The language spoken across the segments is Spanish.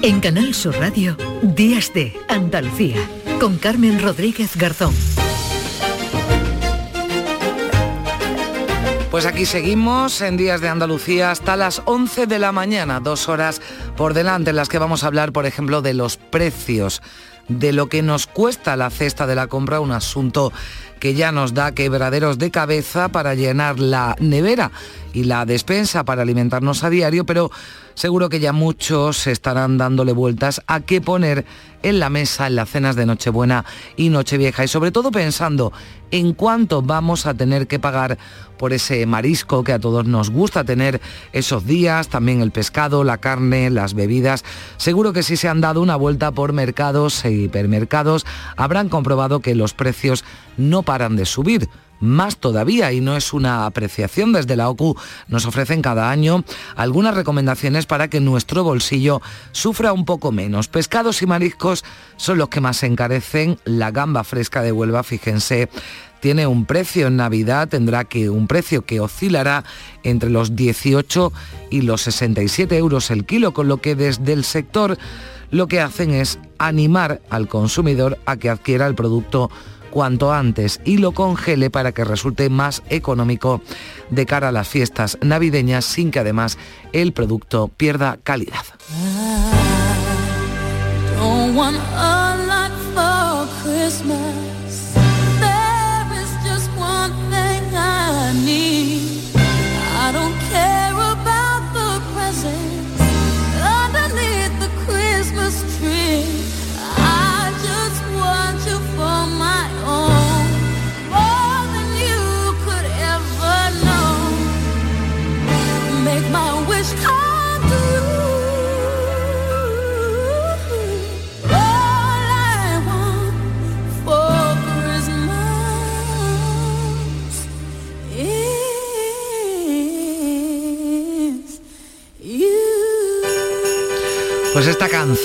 En Canal Sur Radio, Días de Andalucía, con Carmen Rodríguez Garzón. Pues aquí seguimos en Días de Andalucía hasta las 11 de la mañana, dos horas por delante en las que vamos a hablar, por ejemplo, de los precios, de lo que nos cuesta la cesta de la compra, un asunto que ya nos da quebraderos de cabeza para llenar la nevera y la despensa para alimentarnos a diario, pero seguro que ya muchos estarán dándole vueltas a qué poner en la mesa en las cenas de Nochebuena y Nochevieja y sobre todo pensando en cuánto vamos a tener que pagar por ese marisco que a todos nos gusta tener esos días, también el pescado, la carne, las bebidas. Seguro que si se han dado una vuelta por mercados e hipermercados habrán comprobado que los precios no paran de subir más todavía y no es una apreciación desde la OCU. Nos ofrecen cada año algunas recomendaciones para que nuestro bolsillo sufra un poco menos. Pescados y mariscos son los que más encarecen. La gamba fresca de Huelva, fíjense, tiene un precio en Navidad, tendrá que un precio que oscilará entre los 18 y los 67 euros el kilo, con lo que desde el sector lo que hacen es animar al consumidor a que adquiera el producto cuanto antes y lo congele para que resulte más económico de cara a las fiestas navideñas sin que además el producto pierda calidad.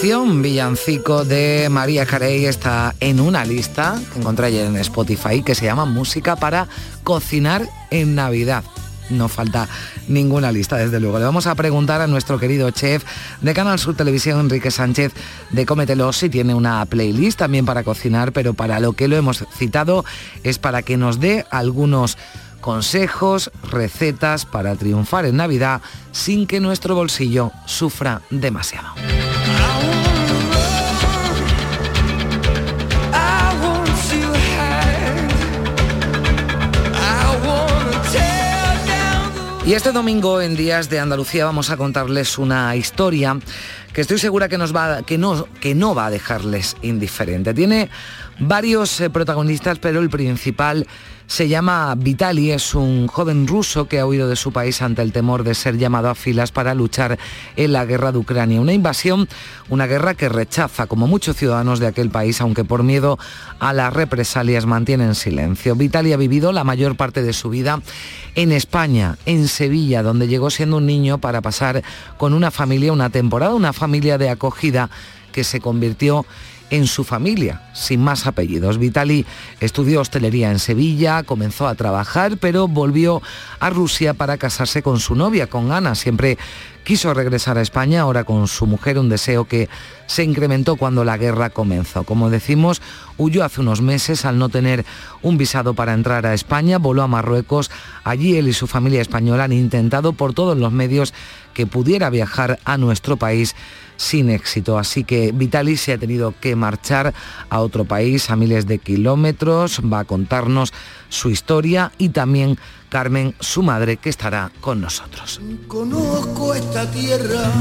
Villancico de María Carey, está en una lista que encontré en Spotify que se llama Música para cocinar en Navidad. No falta ninguna lista, desde luego. Le vamos a preguntar a nuestro querido chef de Canal Sur Televisión, Enrique Sánchez, de Cómetelo, si tiene una playlist también para cocinar, pero para lo que lo hemos citado es para que nos dé algunos consejos, recetas para triunfar en Navidad sin que nuestro bolsillo sufra demasiado. Y este domingo en Días de Andalucía vamos a contarles una historia que estoy segura que, nos va, que, no, que no va a dejarles indiferente. Tiene varios eh, protagonistas, pero el principal se llama Vitali, es un joven ruso que ha huido de su país ante el temor de ser llamado a filas para luchar en la guerra de Ucrania. Una invasión, una guerra que rechaza, como muchos ciudadanos de aquel país, aunque por miedo a las represalias mantienen silencio. Vitali ha vivido la mayor parte de su vida en España, en Sevilla, donde llegó siendo un niño para pasar con una familia una temporada, una familia de acogida que se convirtió en su familia, sin más apellidos. Vitali estudió hostelería en Sevilla, comenzó a trabajar, pero volvió a Rusia para casarse con su novia, con Ana. Siempre quiso regresar a España, ahora con su mujer, un deseo que se incrementó cuando la guerra comenzó. Como decimos, huyó hace unos meses al no tener un visado para entrar a España, voló a Marruecos. Allí él y su familia española han intentado por todos los medios que pudiera viajar a nuestro país sin éxito. Así que Vitalis se ha tenido que marchar a otro país a miles de kilómetros. Va a contarnos su historia y también Carmen, su madre, que estará con nosotros. Conozco esta tierra,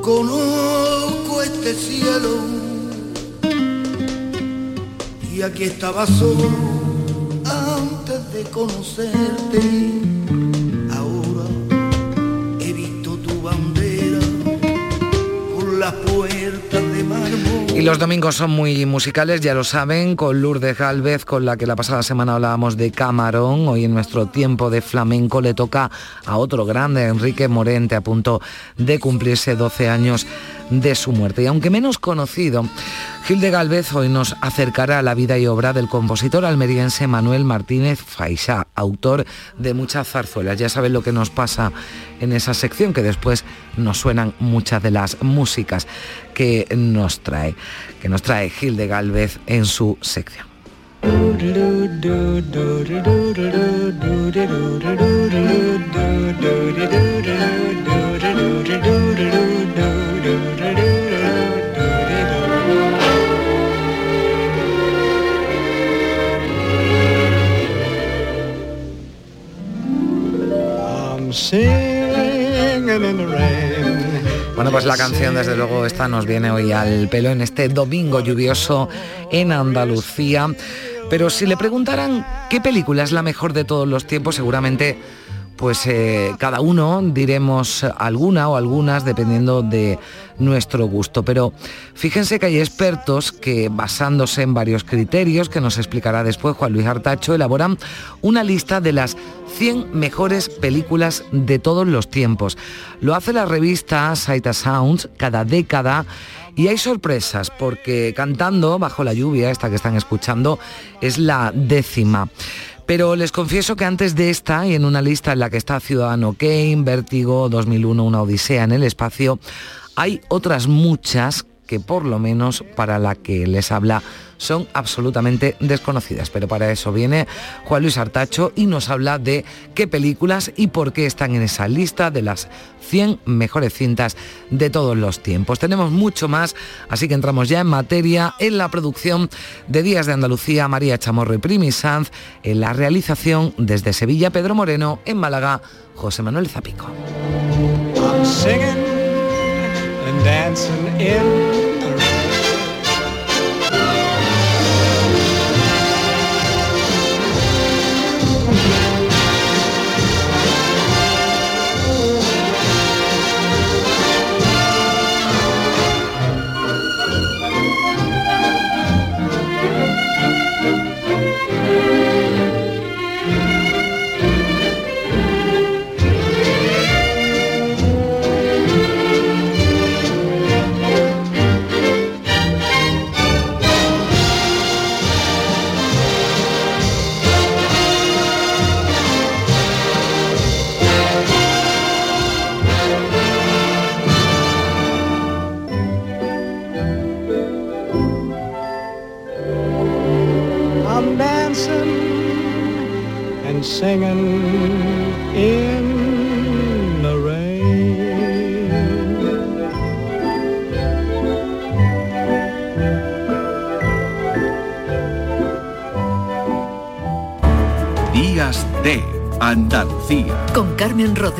conozco este cielo. Y aquí estaba solo antes de conocerte Y los domingos son muy musicales, ya lo saben, con Lourdes Galvez, con la que la pasada semana hablábamos de Camarón. Hoy en nuestro tiempo de flamenco le toca a otro grande, Enrique Morente, a punto de cumplirse 12 años de su muerte. Y aunque menos conocido, Gil de Galvez hoy nos acercará a la vida y obra del compositor almeriense Manuel Martínez Faisá, autor de muchas zarzuelas. Ya saben lo que nos pasa en esa sección, que después nos suenan muchas de las músicas que nos trae, que nos trae Gil de Galvez en su sección. Bueno, pues la canción desde luego esta nos viene hoy al pelo en este domingo lluvioso en Andalucía. Pero si le preguntaran qué película es la mejor de todos los tiempos, seguramente pues eh, cada uno diremos alguna o algunas dependiendo de nuestro gusto. Pero fíjense que hay expertos que basándose en varios criterios que nos explicará después Juan Luis Artacho, elaboran una lista de las 100 mejores películas de todos los tiempos. Lo hace la revista Sight Sounds cada década y hay sorpresas porque Cantando bajo la lluvia, esta que están escuchando, es la décima. Pero les confieso que antes de esta, y en una lista en la que está Ciudadano Kane, Vértigo, 2001, Una Odisea en el Espacio, hay otras muchas que por lo menos para la que les habla son absolutamente desconocidas. Pero para eso viene Juan Luis Artacho y nos habla de qué películas y por qué están en esa lista de las 100 mejores cintas de todos los tiempos. Tenemos mucho más, así que entramos ya en materia en la producción de Días de Andalucía, María Chamorro y Primi Sanz, en la realización desde Sevilla, Pedro Moreno, en Málaga, José Manuel Zapico. Andalucía.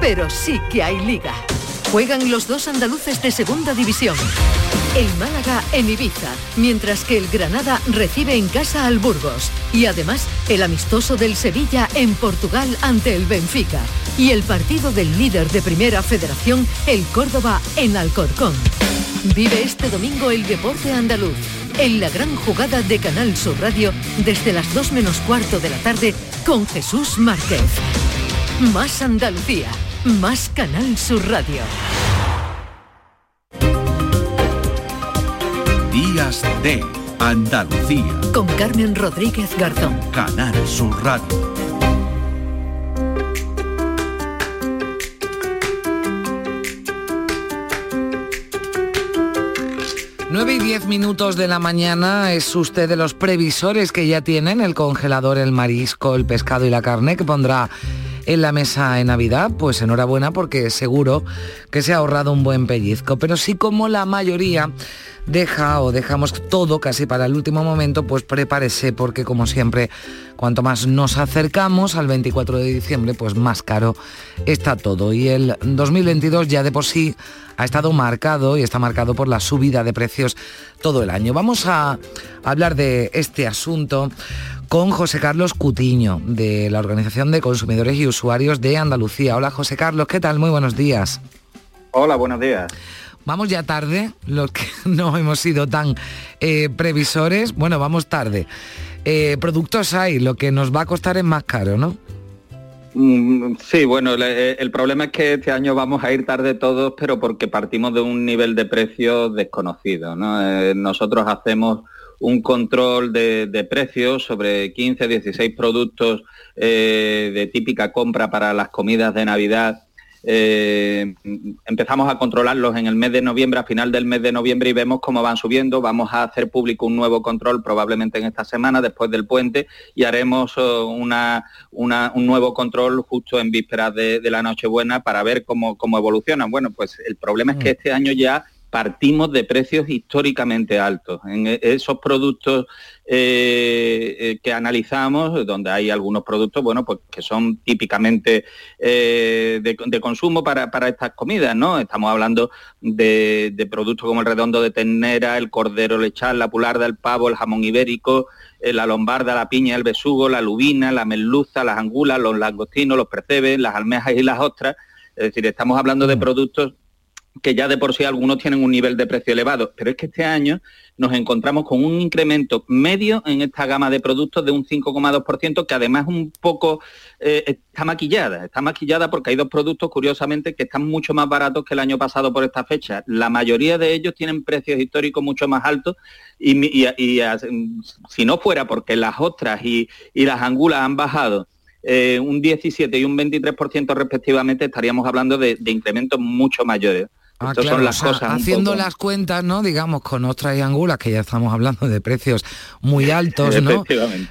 pero sí que hay liga. Juegan los dos andaluces de segunda división. El Málaga en Ibiza, mientras que el Granada recibe en casa al Burgos. Y además el amistoso del Sevilla en Portugal ante el Benfica. Y el partido del líder de Primera Federación, el Córdoba en Alcorcón. Vive este domingo el deporte andaluz en la gran jugada de Canal Sur Radio desde las 2 menos cuarto de la tarde con Jesús Márquez. Más Andalucía, más Canal Sur Radio. Días de Andalucía. Con Carmen Rodríguez Garzón. Canal Sur Radio. 9 y 10 minutos de la mañana es usted de los previsores que ya tienen el congelador, el marisco, el pescado y la carne que pondrá en la mesa en Navidad, pues enhorabuena porque seguro que se ha ahorrado un buen pellizco. Pero sí como la mayoría deja o dejamos todo casi para el último momento, pues prepárese porque como siempre, cuanto más nos acercamos al 24 de diciembre, pues más caro está todo. Y el 2022 ya de por sí ha estado marcado y está marcado por la subida de precios todo el año. Vamos a hablar de este asunto con José Carlos Cutiño, de la Organización de Consumidores y Usuarios de Andalucía. Hola José Carlos, ¿qué tal? Muy buenos días. Hola, buenos días. Vamos ya tarde, los que no hemos sido tan eh, previsores, bueno, vamos tarde. Eh, productos hay, lo que nos va a costar es más caro, ¿no? Mm, sí, bueno, eh, el problema es que este año vamos a ir tarde todos, pero porque partimos de un nivel de precios desconocido. ¿no? nosotros hacemos un control de, precios sobre 15, 16 productos eh, de típica compra para las comidas de Navidad. Eh, empezamos a controlarlos en el mes de noviembre, a final del mes de noviembre y vemos cómo van subiendo. Vamos a hacer público un nuevo control probablemente en esta semana, después del puente, y haremos oh, una, un nuevo control justo en vísperas de, la Nochebuena para ver cómo, cómo evolucionan. Bueno, pues el problema es que mm. este año ya partimos de precios históricamente altos. En e, esos productos eh, eh, que analizamos, donde hay algunos productos, bueno, pues que son típicamente eh, de, consumo para, estas comidas, ¿no? Estamos hablando de, productos como el redondo de ternera, el cordero lechal, la pularda, el pavo, el jamón ibérico, la lombarda, la piña, el besugo, la lubina, la merluza, las angulas, los langostinos, los percebes, las almejas y las ostras. Es decir, estamos hablando de mm. productos que ya de por sí algunos tienen un nivel de precio elevado, pero es que este año nos encontramos con un incremento medio en esta gama de productos de un 5,2%, que además un poco eh, está maquillada, está maquillada porque hay dos productos, curiosamente, que están mucho más baratos que el año pasado por esta fecha. La mayoría de ellos tienen precios históricos mucho más altos y, si no fuera porque las ostras y, las angulas han bajado eh, un 17 y un 23% respectivamente, estaríamos hablando de incrementos mucho mayores. Ah, son las cosas haciendo las cuentas, ¿no? Digamos, con ostras y angulas, que ya estamos hablando de precios muy altos, ¿no?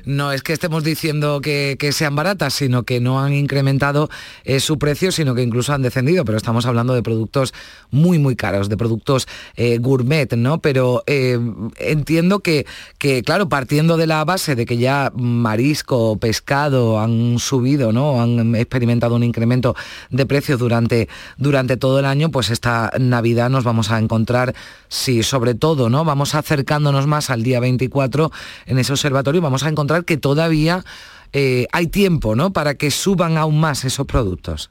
No es que estemos diciendo que, sean baratas, sino que no han incrementado eh, su precio, sino que incluso han descendido, pero estamos hablando de productos muy, muy caros, de productos eh, gourmet, ¿no? Pero eh, entiendo que, que, claro, partiendo de la base de que ya marisco, pescado han subido, ¿no? Han experimentado un incremento de precios durante, durante todo el año, pues está Navidad nos vamos a encontrar, si sobre todo, ¿no? Vamos acercándonos más al día 24 en ese observatorio, vamos a encontrar que todavía eh, hay tiempo, ¿no? Para que suban aún más esos productos.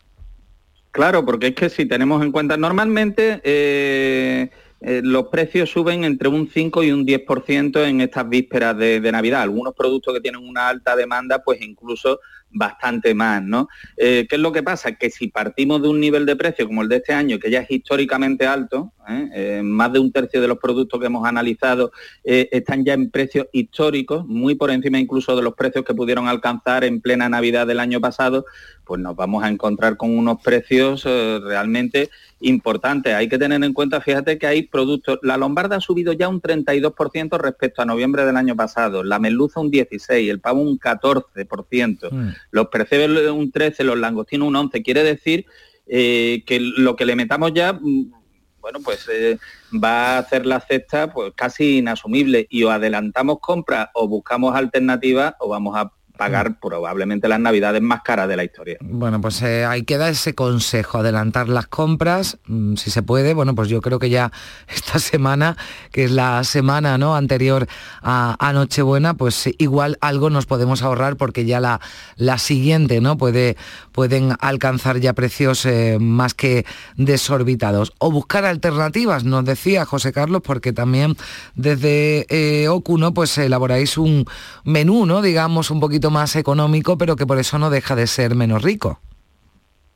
Claro, porque es que si tenemos en cuenta, normalmente eh, eh, los precios suben entre un 5 y un 10% en estas vísperas de, Navidad. Algunos productos que tienen una alta demanda, pues incluso bastante más, ¿no? Eh, ¿Qué es lo que pasa? Que si partimos de un nivel de precio como el de este año, que ya es históricamente alto, ¿eh? Eh, más de un tercio de los productos que hemos analizado están ya en precios históricos, muy por encima incluso de los precios que pudieron alcanzar en plena Navidad del año pasado, pues nos vamos a encontrar con unos precios realmente importantes. Hay que tener en cuenta, fíjate que hay productos, la lombarda ha subido ya un 32% respecto a noviembre del año pasado, la merluza un 16%, el pavo un 14% los percebes un 13, los langostinos un 11. Quiere decir eh, que lo que le metamos ya, mm, bueno, pues eh, va a hacer la cesta pues casi inasumible y o adelantamos compras o buscamos alternativas o vamos a pagar mm. probablemente las navidades más caras de la historia. Bueno, pues eh, ahí queda ese consejo, adelantar las compras, mm, si se puede. Bueno, pues yo creo que ya esta semana, que es la semana ¿no? anterior a, Nochebuena, pues igual algo nos podemos ahorrar porque ya la, la siguiente ¿no? Puede, pueden alcanzar ya precios eh, más que desorbitados. O buscar alternativas, nos decía José Carlos, porque también desde eh, pues elaboráis un menú, ¿no? digamos, un poquito más económico, pero que por eso no deja de ser menos rico.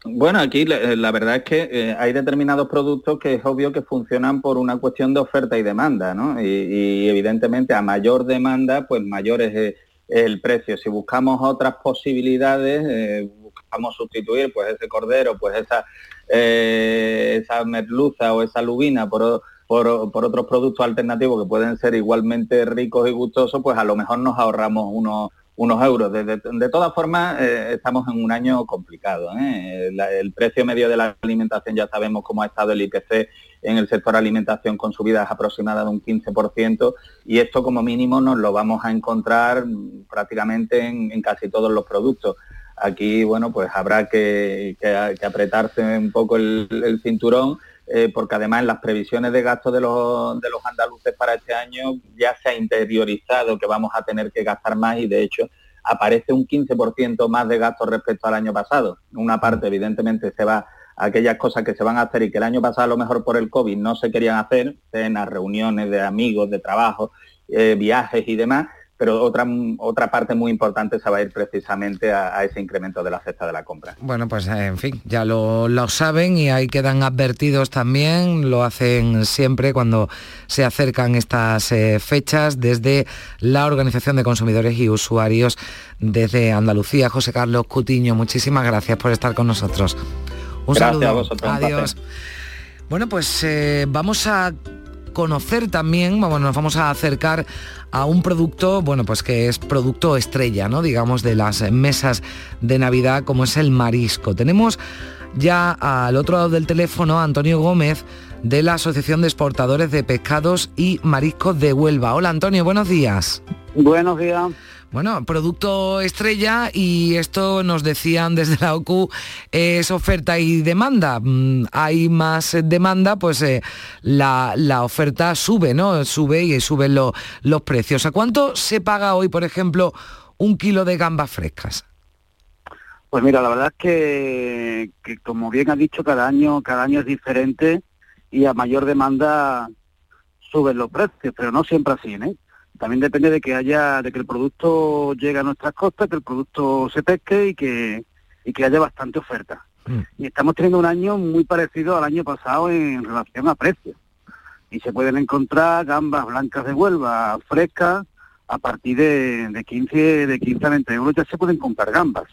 Bueno, aquí la, verdad es que eh, hay determinados productos que es obvio que funcionan por una cuestión de oferta y demanda, ¿no? Y, evidentemente a mayor demanda, pues mayor es el, precio. Si buscamos otras posibilidades, eh, buscamos sustituir pues ese cordero, pues esa, eh, esa merluza o esa lubina por por, otros productos alternativos que pueden ser igualmente ricos y gustosos, pues a lo mejor nos ahorramos unos unos euros. De, todas formas, eh, estamos en un año complicado. ¿eh? el precio medio de la alimentación ya sabemos cómo ha estado el IPC en el sector alimentación con subidas aproximadas de un 15% y esto como mínimo nos lo vamos a encontrar prácticamente en, casi todos los productos. Aquí, bueno, pues habrá que, apretarse un poco el, cinturón eh, porque además en las previsiones de gasto de los, de los andaluces para este año ya se ha interiorizado que vamos a tener que gastar más y de hecho aparece un 15% más de gasto respecto al año pasado. Una parte evidentemente se va aquellas cosas que se van a hacer y que el año pasado a lo mejor por el COVID no se querían hacer, cenas, reuniones de amigos, de trabajo, eh, viajes y demás, pero otra, otra parte muy importante se va a ir precisamente a, ese incremento de la cesta de la compra. Bueno, pues eh, en fin, ya lo, saben y ahí quedan advertidos también, lo hacen siempre cuando se acercan estas eh, fechas desde la Organización de Consumidores y Usuarios desde Andalucía. José Carlos Cutiño, muchísimas gracias por estar con nosotros. Un Gracias saludo. A vosotros, Adiós. Bueno, pues eh, vamos a conocer también, bueno, nos vamos a acercar a un producto, bueno, pues que es producto estrella, ¿no? Digamos, de las mesas de Navidad, como es el marisco. Tenemos ya al otro lado del teléfono a Antonio Gómez de la Asociación de Exportadores de Pescados y Mariscos de Huelva. Hola Antonio, buenos días. Buenos días. Bueno, producto estrella y esto nos decían desde la OCU es oferta y demanda. Mm, hay más demanda, pues eh, la, oferta sube, ¿no? Sube y suben los precios. ¿A cuánto se paga hoy, por ejemplo, un kilo de gambas frescas? Pues mira, la verdad es que, que como bien ha dicho, cada año, cada año es diferente y a mayor demanda suben los precios, pero no siempre así, ¿eh? También depende de que haya, de que el producto llegue a nuestras costas, que el producto se pesque y que, y que haya bastante oferta. Mm. Y estamos teniendo un año muy parecido al año pasado en relación a precios. Y se pueden encontrar gambas blancas de Huelva, frescas, a partir de, de 15, de 15 a 20 euros ya se pueden comprar gambas.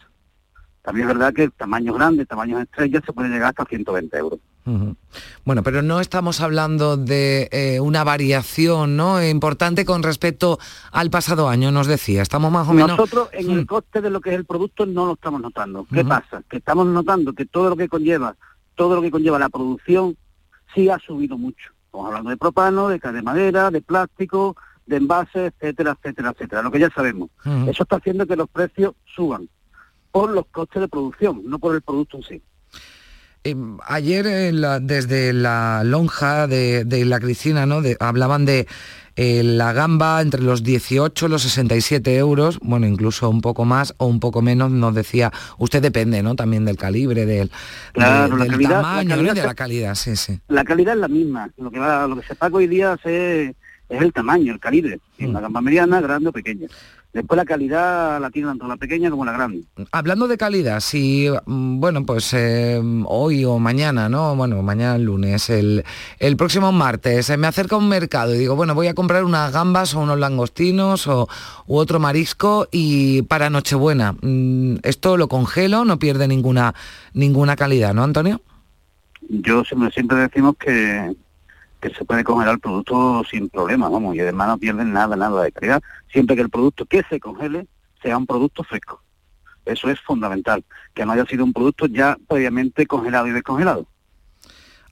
También es verdad que tamaños grandes, tamaños estrellas, se pueden llegar hasta 120 euros. Bueno, pero no estamos hablando de eh, una variación ¿no? importante con respecto al pasado año, nos decía. Estamos más o menos... Nosotros en el mm. coste de lo que es el producto no lo estamos notando. ¿Qué pasa? Que estamos notando que todo lo que conlleva, todo lo que conlleva la producción, sí ha subido mucho. Estamos hablando de propano, de, de madera, de plástico, de envases, etcétera, etcétera, etcétera. Lo que ya sabemos. Eso está haciendo que los precios suban por los costes de producción, no por el producto en sí. Eh, ayer desde la lonja de, la Cristina ¿no? hablaban de eh, la gamba entre los 18 y los 67 euros, bueno, incluso un poco más o un poco menos, nos decía, usted depende ¿no? también del calibre, del, tamaño, de la calidad, sí, sí. La calidad es la misma, lo que, va, lo que se paga hoy día es, el tamaño, el calibre, mm. la gamba mediana, grande o pequeña. Después la calidad la tiene tanto la pequeña como la grande. Hablando de calidad, si, mm, bueno, pues eh, hoy o mañana, ¿no? Bueno, mañana lunes, el, el próximo martes, se me acerca un mercado y digo, bueno, voy a comprar unas gambas o unos langostinos o u otro marisco y para Nochebuena. Mm, esto lo congelo, no pierde ninguna, ninguna calidad, ¿no, Antonio? Yo siempre, siempre decimos que, que se puede congelar el producto sin problema, vamos, y además no pierden nada, nada de calidad, siempre que el producto que se congele sea un producto fresco. Eso es fundamental, que no haya sido un producto ya previamente congelado y descongelado.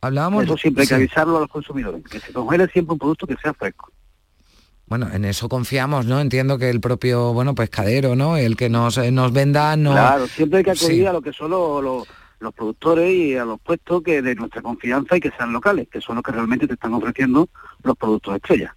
Hablábamos... Eso siempre hay que avisarlo a los consumidores, que se congele siempre un producto que sea fresco. Bueno, en eso confiamos, ¿no? Entiendo que el propio, bueno, pescadero, ¿no? El que nos, eh, nos venda, no... Claro, siempre hay que acudir a lo que son los los productores y a los puestos que de nuestra confianza y que sean locales, que son los que realmente te están ofreciendo los productos estrella.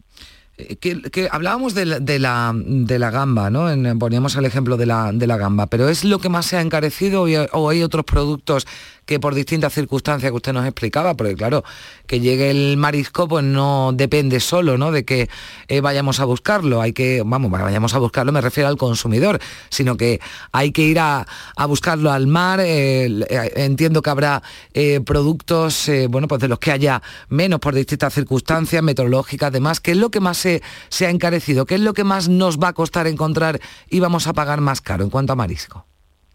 Eh, que, hablábamos de la, de la, de la gamba, ¿no? poníamos el ejemplo de la, de la gamba, pero ¿es lo que más se ha encarecido o hay otros productos que por distintas circunstancias que usted nos explicaba, porque claro, que llegue el marisco pues no depende solo ¿no? de que eh, vayamos a buscarlo, hay que, vamos, vayamos a buscarlo, me refiero al consumidor, sino que hay que ir a, buscarlo al mar, eh, eh, entiendo que habrá productos, bueno, pues de los que haya menos por distintas circunstancias meteorológicas, además, ¿qué es lo que más se, se ha encarecido? ¿Qué es lo que más nos va a costar encontrar y vamos a pagar más caro en cuanto a marisco?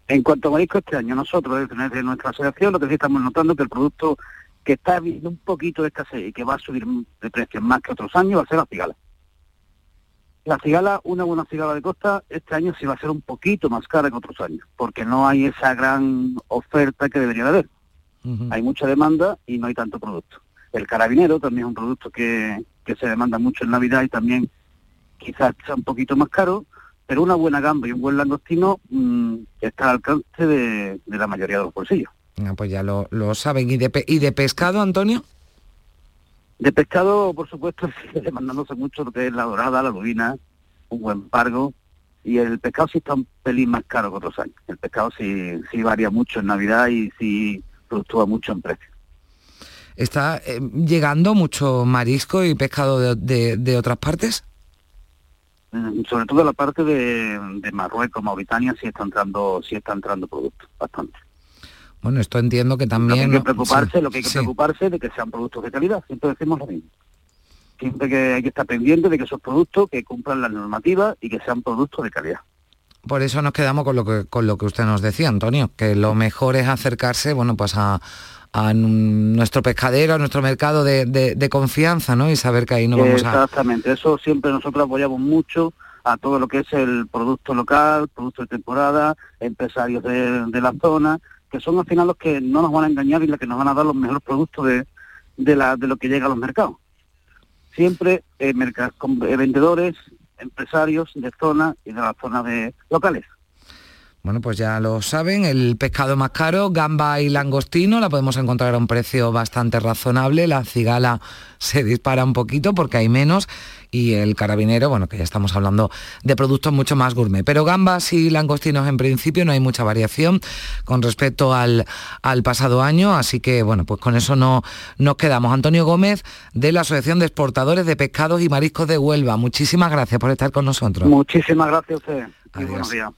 En cuanto a marisco, este año nosotros desde nuestra asociación lo que sí estamos notando es que el producto que está viendo un poquito de escasez y que va a subir de precio más que otros años va a ser la cigala. La cigala, una buena cigala de costa, este año sí va a ser un poquito más cara que otros años, porque no hay esa gran oferta que debería de haber. Hay mucha demanda y no hay tanto producto. El carabinero también es un producto que, que se demanda mucho en Navidad y también quizás sea un poquito más caro, pero una buena gamba y un buen langostino mm, está al alcance de, la mayoría de los bolsillos. Ah, pues ya lo, saben. ¿Y de, ¿Y de pescado, Antonio? De pescado, por supuesto, sigue demandándose mucho lo que es la dorada, la lubina, un buen pargo, y el pescado sí está un pelín más caro que otros años. El pescado sí, sí varía mucho en Navidad y sí fluctúa mucho en precio. ¿Está eh, llegando mucho marisco y pescado de otras partes? Mm, sobre todo la parte de, Marruecos, Mauritania, sí está entrando, sí está entrando productos, bastante. Bueno, esto entiendo que también... Lo que hay que preocuparse, lo que hay que preocuparse de que sean productos de calidad, siempre decimos lo mismo. Siempre que hay que estar pendiente de que esos productos que cumplan las normativas y que sean productos de calidad. Por eso nos quedamos con lo que con lo que usted nos decía, Antonio, que lo mejor es acercarse, bueno, pues a, a nuestro pescadero, a nuestro mercado de, confianza, ¿no? Y saber que ahí no vamos a... Exactamente, eso siempre nosotros apoyamos mucho a todo lo que es el producto local, producto de temporada, empresarios de, la zona, que son al final los que no nos van a engañar y los que nos van a dar los mejores productos de, de, la, de lo que llega a los mercados. Siempre eh, eh vendedores, empresarios de zona y de las zonas de locales. Bueno, pues ya lo saben, el pescado más caro, gamba y langostino, la podemos encontrar a un precio bastante razonable, la cigala se dispara un poquito porque hay menos y el carabinero, bueno, que ya estamos hablando de productos mucho más gourmet. Pero gambas y langostinos en principio no hay mucha variación con respecto al, al pasado año, así que bueno, pues con eso no nos quedamos. Antonio Gómez de la Asociación de Exportadores de Pescados y Mariscos de Huelva, muchísimas gracias por estar con nosotros. Muchísimas gracias a usted. buenos días.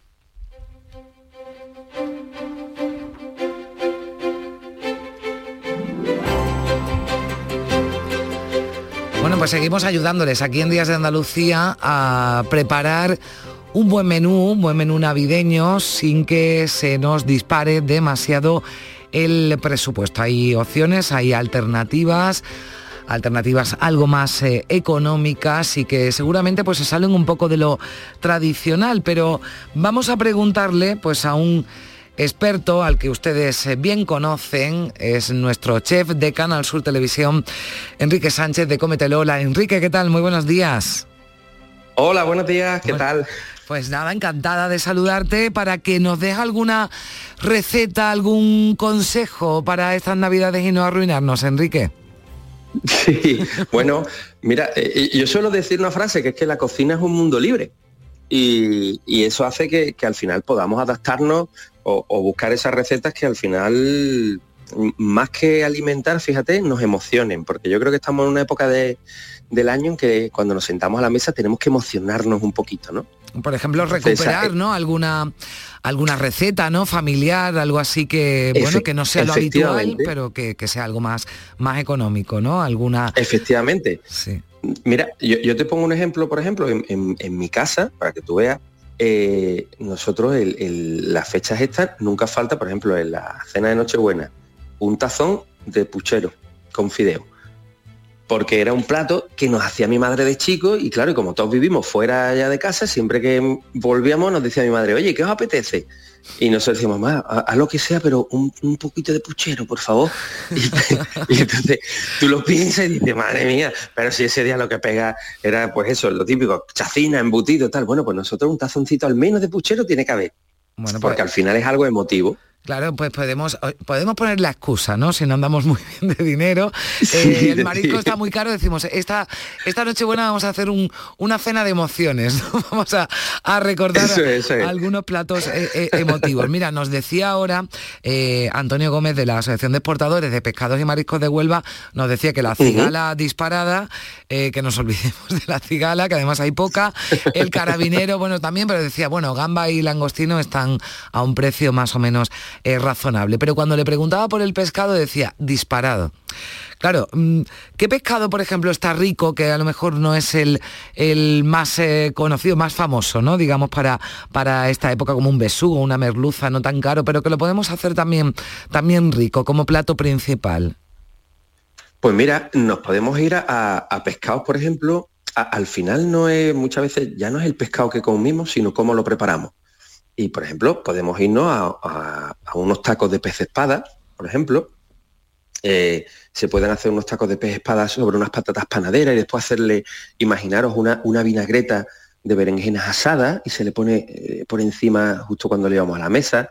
Bueno, pues seguimos ayudándoles aquí en Días de Andalucía a preparar un buen menú, un buen menú navideño sin que se nos dispare demasiado el presupuesto. Hay opciones, hay alternativas alternativas algo más eh, económicas y que seguramente pues se salen un poco de lo tradicional, pero vamos a preguntarle pues a un experto al que ustedes bien conocen, es nuestro chef de Canal Sur Televisión, Enrique Sánchez de Cómetelo. Hola, Enrique, ¿qué tal? Muy buenos días. Hola, buenos días, ¿qué tal? Pues nada, encantada de saludarte para que nos des alguna receta, algún consejo para estas navidades y no arruinarnos, Enrique. Sí, bueno, mira, eh, eh, yo suelo decir una frase que es que la cocina es un mundo libre. Y, eso hace que, al final podamos adaptarnos o, buscar esas recetas que al final, más que alimentar, fíjate, nos emocionen, porque yo creo que estamos en una época del año en que cuando nos sentamos a la mesa tenemos que emocionarnos un poquito, ¿no? Por ejemplo, recuperar, ¿no? Alguna alguna receta, ¿no? Familiar, algo así que, bueno, que no sea lo habitual, pero que, sea algo más, más económico, ¿no? Alguna. Efectivamente. Sí. Mira, yo, te pongo un ejemplo, por ejemplo, en mi casa, para que tú veas, eh, nosotros las fechas estas nunca falta, por ejemplo, en la cena de Nochebuena, un tazón de puchero con fideo. Porque era un plato que nos hacía mi madre de chico y claro, como todos vivimos fuera ya de casa, siempre que volvíamos nos decía mi madre, oye, ¿qué os apetece? Y nosotros decimos, mamá, a lo que sea, pero un, poquito de puchero, por favor. Y, entonces tú lo piensas y dices, madre mía, pero si ese día lo que pega era pues eso, lo típico, chacina, embutido, tal. Bueno, pues nosotros un tazoncito al menos de puchero tiene que haber. Bueno, porque pues al final es algo emotivo. Claro, pues podemos, podemos poner la excusa, ¿no? Si no andamos muy bien de dinero. Eh, el marisco está muy caro, decimos, esta, esta noche buena vamos a hacer una cena de emociones, Vamos a, recordar algunos platos eh, eh, emotivos. Mira, nos decía ahora Antonio Gómez de la Asociación de Exportadores de Pescados y Mariscos de Huelva, nos decía que la cigala disparada, que nos olvidemos de la cigala, que además hay poca, el carabinero, bueno, también, pero decía, bueno, gamba y langostino están a un precio más o menos es razonable. Pero cuando le preguntaba por el pescado decía disparado. Claro, mm, ¿qué pescado, por ejemplo, está rico, que a lo mejor no es el, el más eh, conocido, más famoso, ¿no? Digamos, para, para esta época como un besugo, una merluza, no tan caro, pero que lo podemos hacer también, también rico, como plato principal? Pues mira, nos podemos ir a, pescados, por ejemplo, al final no es, muchas veces ya no es el pescado que comimos, sino cómo lo preparamos. Y por ejemplo, podemos irnos a, unos tacos de pez espada, por ejemplo. Eh, se pueden hacer unos tacos de pez espada sobre unas patatas panaderas y después hacerle, imaginaros, una, una vinagreta de berenjenas asadas y se le pone eh, por encima justo cuando le vamos a la mesa.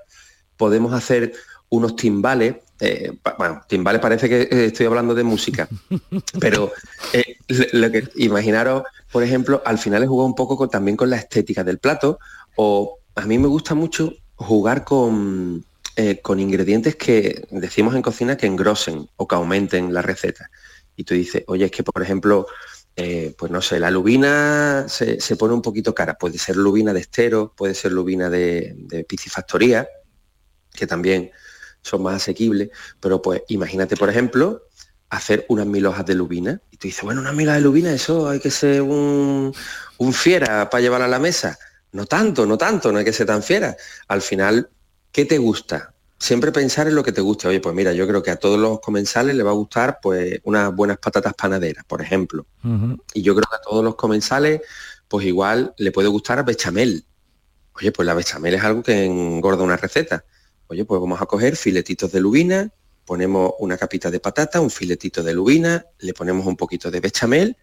Podemos hacer unos timbales eh, bueno, timbales parece que estoy hablando de música, pero eh, lo que imaginaros, por ejemplo, al final he jugado un poco también con la estética del plato, o a mí me gusta mucho jugar con, con ingredientes que decimos en cocina que engrosen o que aumenten la receta. Y tú dices, oye, es que por ejemplo, pues no sé, la lubina se, pone un poquito cara. Puede ser lubina de estero, puede ser lubina de, de piscifactoría, que también son más asequibles, pero pues imagínate, por ejemplo, hacer unas mil hojas de lubina. Y tú dices, bueno, unas mil hojas de lubina, eso hay que ser un, fiera para llevar a la mesa. No tanto, no tanto, no hay que ser tan fiera. Al final, ¿qué te gusta? Siempre pensar en lo que te guste. Oye, pues mira, yo creo que a todos los comensales le va a gustar pues unas buenas patatas panaderas, por ejemplo. Y yo creo que a todos los comensales, pues igual le puede gustar bechamel. Oye, pues la bechamel es algo que engorda una receta. Oye, pues vamos a coger filetitos de lubina, ponemos una capita de patata, un filetito de lubina, le ponemos un poquito de bechamel,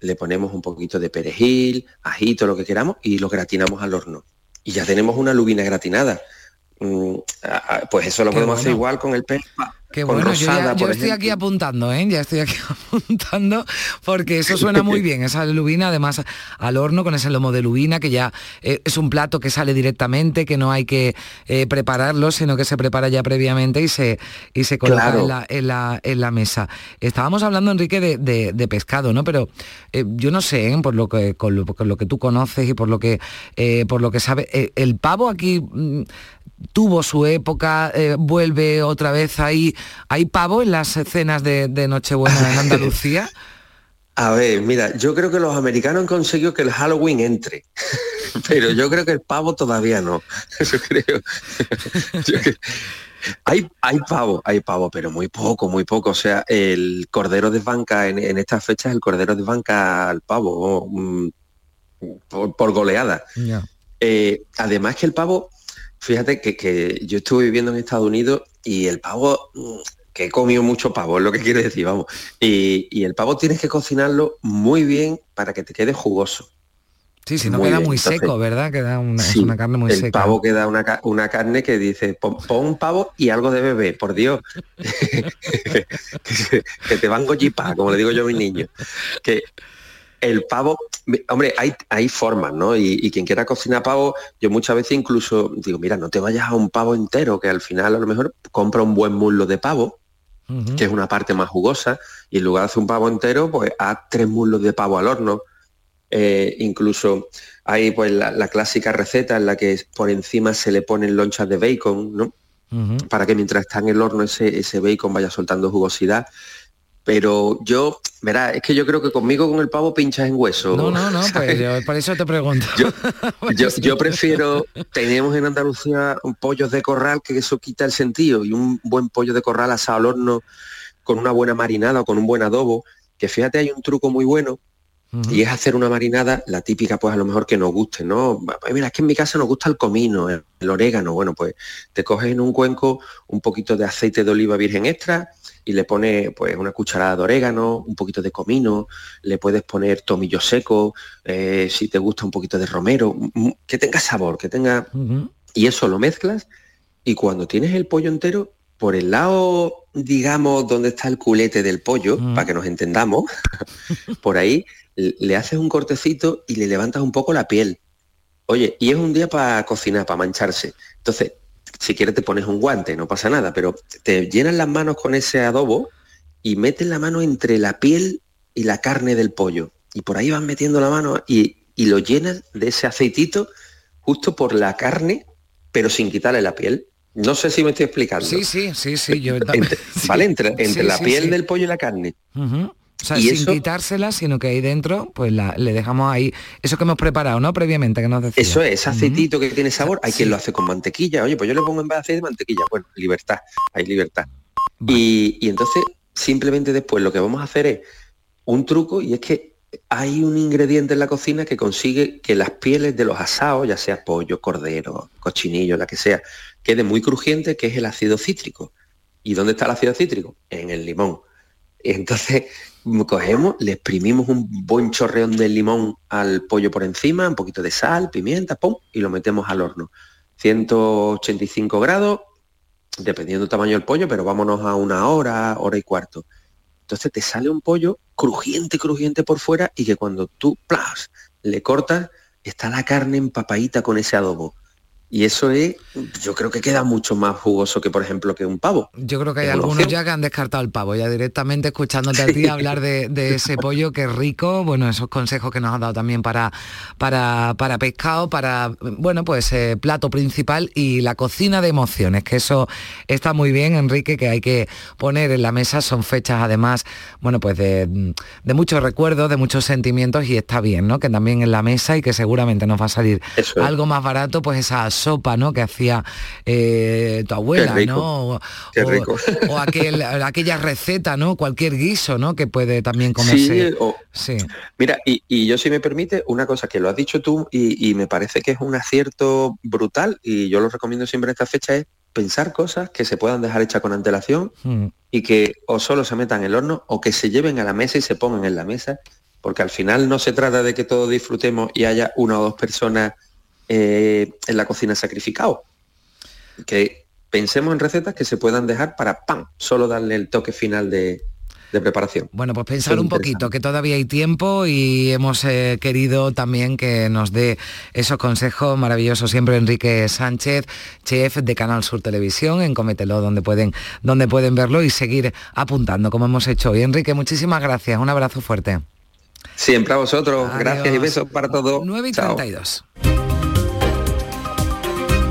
le ponemos un poquito de perejil, ajito, lo que queramos, y lo gratinamos al horno. Y ya tenemos una lubina gratinada. Mm, pues eso lo podemos hacer igual con el pez Qué bueno, yo, estoy aquí apuntando, ¿eh? Ya estoy aquí apuntando porque eso suena muy bien, esa lubina además al horno con ese lomo de lubina que ya eh, es un plato que sale directamente, que no hay que eh, prepararlo, sino que se prepara ya previamente y se, y se coloca en, la, mesa. Estábamos hablando, Enrique, de, pescado, ¿no? Pero eh, yo no sé, por, lo que, con lo, que tú conoces y por lo que, por lo que sabes, el pavo aquí mm, tuvo su época, eh, vuelve otra vez ahí. ¿Hay pavo en las escenas de, Nochebuena en Andalucía? A ver, mira, yo creo que los americanos han conseguido que el Halloween entre, pero yo creo que el pavo todavía no. Yo creo. Hay, hay pavo, hay pavo, pero muy poco, muy poco. O sea, el cordero de banca en, estas fechas, el cordero de banca al pavo, mm, por, goleada. Eh, además que el pavo Fíjate que, yo estuve viviendo en Estados Unidos y el pavo, mm, que he comido mucho pavo, es lo que quiero decir, vamos. Y, el pavo tienes que cocinarlo muy bien para que te quede jugoso. Sí, si no queda muy seco, ¿verdad? Queda una, una carne muy seca. El pavo queda una, carne que dice, pon, un pavo y algo de bebé, por Dios. que, te van gollipar, como le digo yo a mis niños. Que el pavo, hombre, hay, hay formas, ¿no? Y, quien quiera cocinar pavo, yo muchas veces incluso digo, mira, no te vayas a un pavo entero, que al final a lo mejor compra un buen muslo de pavo, que es una parte más jugosa, y en lugar de hacer un pavo entero, pues haz tres muslos de pavo al horno. Eh, incluso hay pues la, clásica receta en la que por encima se le ponen lonchas de bacon, ¿no? Para que mientras está en el horno ese, ese bacon vaya soltando jugosidad. Pero yo, verá, es que yo creo que conmigo con el pavo pinchas en hueso. No, no, no, pues yo, por eso te pregunto. Yo, prefiero, tenemos en Andalucía un pollos de corral, que eso quita el sentido, y un buen pollo de corral asado al horno con una buena marinada o con un buen adobo, que fíjate, hay un truco muy bueno, y es hacer una marinada, la típica pues a lo mejor que nos guste, ¿no? Mira, es que en mi casa nos gusta el comino, el, orégano, bueno, pues te coges en un cuenco un poquito de aceite de oliva virgen extra, y le pone pues una cucharada de orégano, un poquito de comino, le puedes poner tomillo seco, eh, si te gusta un poquito de romero, que tenga sabor, que tenga... Y eso lo mezclas y cuando tienes el pollo entero, por el lado, digamos, donde está el culete del pollo, para que nos entendamos, por ahí le haces un cortecito y le levantas un poco la piel. Oye, y es un día para cocinar, para mancharse. Entonces, si quieres te pones un guante, no pasa nada, pero te llenas las manos con ese adobo y metes la mano entre la piel y la carne del pollo. Y por ahí vas metiendo la mano y, lo llenas de ese aceitito justo por la carne, pero sin quitarle la piel. No sé si me estoy explicando. Sí, sí, sí, sí. Yo ¿Vale? Entre, entre la piel del pollo y la carne. O sea, sin quitársela, sino que ahí dentro, pues le dejamos ahí eso que hemos preparado, ¿no? Previamente, que nos decía. Eso es, aceitito que tiene sabor. Hay quien lo hace con mantequilla. Oye, pues yo le pongo en vez de aceite mantequilla. Bueno, libertad, hay libertad. Y, entonces simplemente después lo que vamos a hacer es un truco y es que hay un ingrediente en la cocina que consigue que las pieles de los asados, ya sea pollo, cordero, cochinillo, la que sea, quede muy crujiente, que es el ácido cítrico. ¿Y dónde está el ácido cítrico? En el limón. Entonces cogemos, le exprimimos un buen chorreón de limón al pollo por encima, un poquito de sal, pimienta, pum, y lo metemos al horno. 185 grados, dependiendo del tamaño del pollo, pero vámonos a una hora, hora y cuarto. Entonces te sale un pollo crujiente, crujiente por fuera y que cuando tú plas, le cortas, está la carne empapadita con ese adobo. Y eso es, yo creo que queda mucho más jugoso que, por ejemplo, que un pavo. Yo creo que hay algunos ya que han descartado el pavo, ya directamente escuchándote a ti hablar de, ese pollo que es rico, bueno, esos consejos que nos has dado también para, para, para pescado, para, bueno, pues eh, plato principal y la cocina de emociones, que eso está muy bien, Enrique, que hay que poner en la mesa, son fechas además, bueno, pues de, muchos recuerdos, de muchos sentimientos y está bien, ¿no? Que también en la mesa y que seguramente nos va a salir algo más barato, pues esas sopa, ¿no? Que hacía eh, tu abuela, ¿no? O, o, aquella receta, ¿no? Cualquier guiso, ¿no? Que puede también comerse. Sí, Mira, y, yo si me permite, una cosa que lo has dicho tú y, me parece que es un acierto brutal y yo lo recomiendo siempre en esta fecha es pensar cosas que se puedan dejar hechas con antelación mm. y que o solo se metan en el horno o que se lleven a la mesa y se pongan en la mesa, porque al final no se trata de que todos disfrutemos y haya una o dos personas eh, en la cocina sacrificado. Que pensemos en recetas que se puedan dejar para ¡pam! Solo darle el toque final de, preparación. Bueno, pues pensar un poquito, que todavía hay tiempo y hemos eh, querido también que nos dé esos consejos maravillosos siempre Enrique Sánchez, chef de Canal Sur Televisión, en Comételo, donde pueden, donde pueden verlo y seguir apuntando como hemos hecho hoy. Enrique, muchísimas gracias, un abrazo fuerte. Siempre a vosotros, gracias y besos para todos. 9 y 32.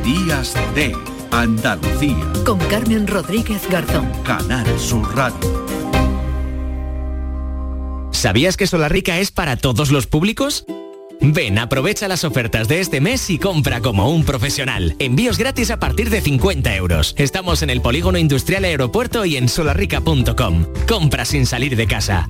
Días de Andalucía. Con Carmen Rodríguez Garzón. Canal Sur Radio. ¿Sabías que Rica es para todos los públicos? Ven, aprovecha las ofertas de este mes y compra como un profesional. Envíos gratis a partir de 50 euros. Estamos en el Polígono Industrial Aeropuerto y en solarrica.com. Compra sin salir de casa.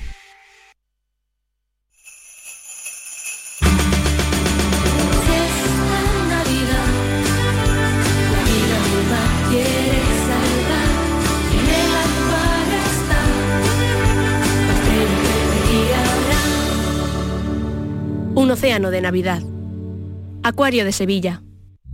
Océano de Navidad. Acuario de Sevilla.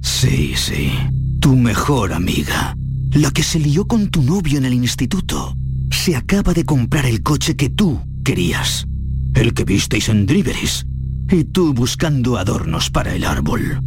Sí, sí. Tu mejor amiga. La que se lió con tu novio en el instituto. Se acaba de comprar el coche que tú querías. El que visteis en Driveris. Y tú buscando adornos para el árbol.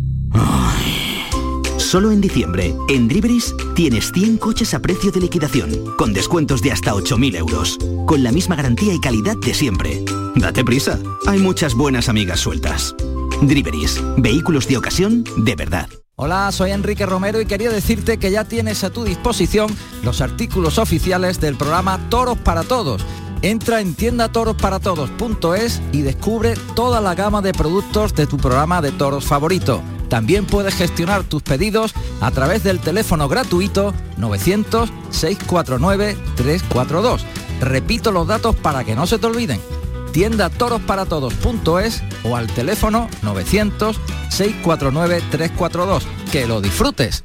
Solo en diciembre, en Driveris, tienes 100 coches a precio de liquidación, con descuentos de hasta 8.000 euros, con la misma garantía y calidad de siempre. Date prisa, hay muchas buenas amigas sueltas. Driveris, vehículos de ocasión de verdad. Hola, soy Enrique Romero y quería decirte que ya tienes a tu disposición los artículos oficiales del programa Toros para Todos. Entra en tiendatorosparatodos.es y descubre toda la gama de productos de tu programa de toros favorito. También puedes gestionar tus pedidos a través del teléfono gratuito 900-649-342. Repito los datos para que no se te olviden tienda torosparatodos.es o al teléfono 900-649-342. Que lo disfrutes.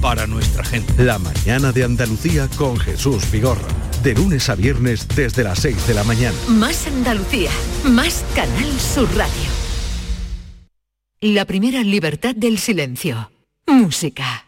para nuestra gente. La mañana de Andalucía con Jesús Vigorra. De lunes a viernes desde las 6 de la mañana. Más Andalucía, más Canal Sur Radio. La primera libertad del silencio. Música.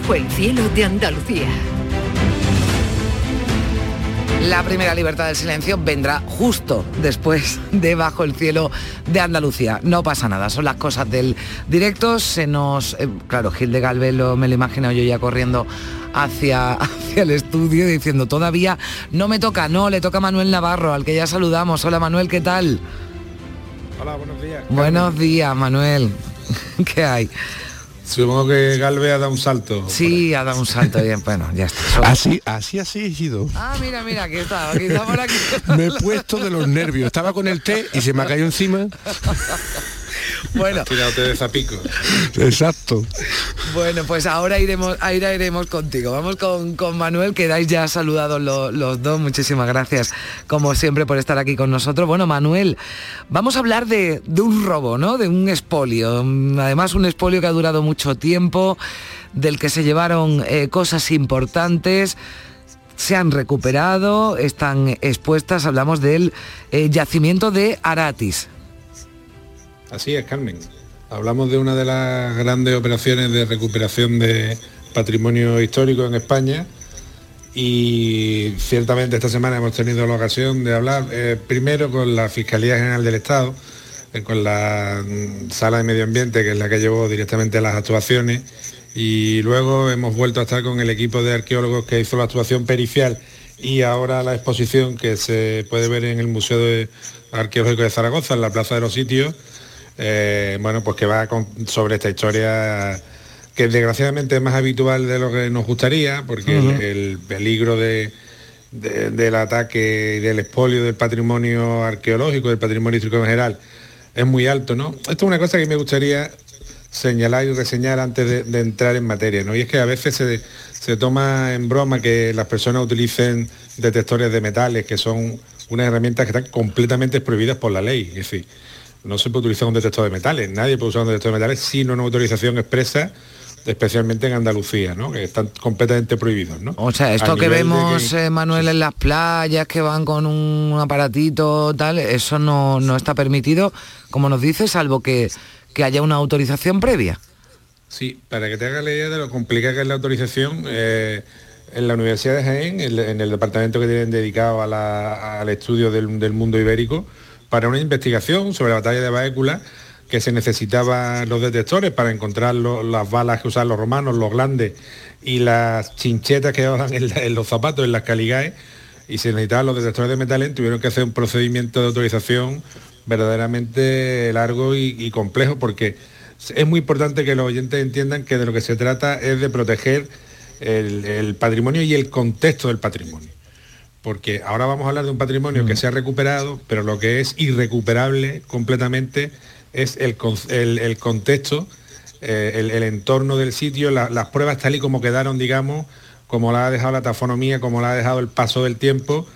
Bajo el cielo de Andalucía. La primera libertad del silencio vendrá justo después de Bajo el cielo de Andalucía. No pasa nada, son las cosas del directo. Se nos, eh, claro, Gil de Galvez lo, me lo imagino yo ya corriendo hacia, hacia el estudio diciendo todavía no me toca, no, le toca a Manuel Navarro, al que ya saludamos. Hola Manuel, ¿qué tal? Hola, buenos días. Buenos días, Manuel. ¿Qué hay? Supongo que Galve ha dado un salto. Sí, ha dado un salto bien, bueno, ya está. Así, así, así he ido. Ah, mira, mira, aquí está, aquí está por aquí. Me he puesto de los nervios. Estaba con el té y se me ha caído encima. Bueno. Tirado de zapico. Exacto. Bueno, pues ahora iremos, ahora iremos contigo. Vamos con, con Manuel, que dais ya saludados los, los dos. Muchísimas gracias, como siempre, por estar aquí con nosotros. Bueno, Manuel, vamos a hablar de, de un robo, ¿no? De un expolio. Además, un expolio que ha durado mucho tiempo, del que se llevaron eh, cosas importantes se han recuperado, están expuestas, hablamos del eh, yacimiento de Aratis. Así es, Carmen. Hablamos de una de las grandes operaciones de recuperación de patrimonio histórico en España y ciertamente esta semana hemos tenido la ocasión de hablar eh, primero con la Fiscalía General del Estado, eh, con la mm, Sala de Medio Ambiente, que es la que llevó directamente las actuaciones, y luego hemos vuelto a estar con el equipo de arqueólogos que hizo la actuación pericial y ahora la exposición que se puede ver en el Museo Arqueológico de Zaragoza, en la Plaza de los Sitios, eh, bueno, pues que va sobre esta historia que desgraciadamente es más habitual de lo que nos gustaría, porque el, peligro del ataque y del expolio del patrimonio arqueológico, del patrimonio histórico en general, es muy alto, ¿no? Esto es una cosa que me gustaría señalar y reseñar antes de, entrar en materia, ¿no? Y es que a veces se, se, toma en broma que las personas utilicen detectores de metales, que son unas herramientas que están completamente prohibidas por la ley. Es decir, no se puede utilizar un detector de metales, nadie puede usar un detector de metales sin una autorización expresa especialmente en Andalucía, ¿no? que están completamente prohibidos. ¿no? O sea, esto que vemos, eh, Manuel, en las playas, que van con un aparatito, tal, eso no, no está permitido, como nos dice, salvo que, que haya una autorización previa. Sí, para que te hagas la idea de lo complicada que es la autorización, eh, en la Universidad de Jaén, en, el departamento que tienen dedicado al estudio del, del mundo ibérico, para una investigación sobre la batalla de Baécula que se necesitaban los detectores para encontrar las balas que usaban los romanos, los glandes y las chinchetas que llevaban en, los zapatos, en las caligaes, y se necesitaban los detectores de metales, tuvieron que hacer un procedimiento de autorización verdaderamente largo y, complejo, porque es muy importante que los oyentes entiendan que de lo que se trata es de proteger el patrimonio y el contexto del patrimonio porque ahora vamos a hablar de un patrimonio que mm. se ha recuperado, pero lo que es irrecuperable completamente es el, contexto, eh, el, entorno del sitio, las pruebas tal y como quedaron, digamos, como la ha dejado la tafonomía, como la ha dejado el paso del tiempo,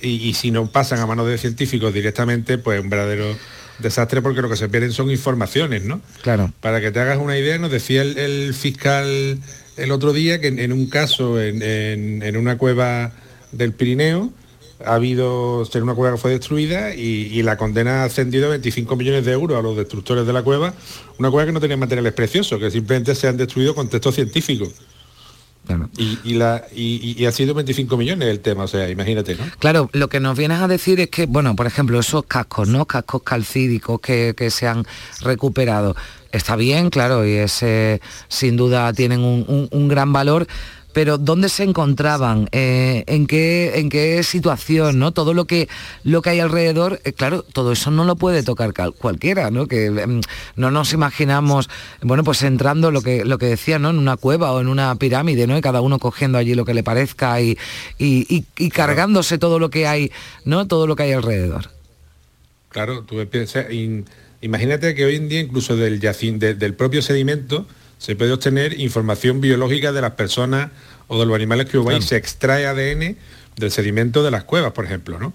y, si no pasan a manos de científicos directamente, pues un verdadero desastre porque lo que se pierden son informaciones, ¿no? Claro. Para que te hagas una idea, nos decía el, fiscal el otro día que en, un caso, en una cueva del Pirineo, ha habido ser una cueva que fue destruida y, la condena ha ascendido a 25 millones de euros a los destructores de la cueva, una cueva que no tenía materiales preciosos, que simplemente se han destruido con textos científicos. Y, la, y, ha sido 25 millones el tema, o sea, imagínate, ¿no? Claro, lo que nos vienes a decir es que, bueno, por ejemplo, esos cascos, ¿no? Cascos calcídicos que, se han recuperado. Está bien, claro, y ese sin duda tienen un gran valor, pero ¿dónde se encontraban? Eh, ¿en, qué, ¿En qué situación? ¿no? Todo lo que, lo que hay alrededor, eh, claro, todo eso no lo puede tocar cualquiera, ¿no? Que em, no nos imaginamos, bueno, pues entrando lo que, lo que decía, ¿no? En una cueva o en una pirámide, ¿no? Y cada uno cogiendo allí lo que le parezca y, y, cargándose todo lo que hay, ¿no? Todo lo que hay alrededor. Claro, tú piensas, imagínate que hoy en día incluso del, yacín, del propio sedimento, se puede obtener información biológica de las personas o de los animales que hubo Se extrae ADN del sedimento de las cuevas, por ejemplo, ¿no?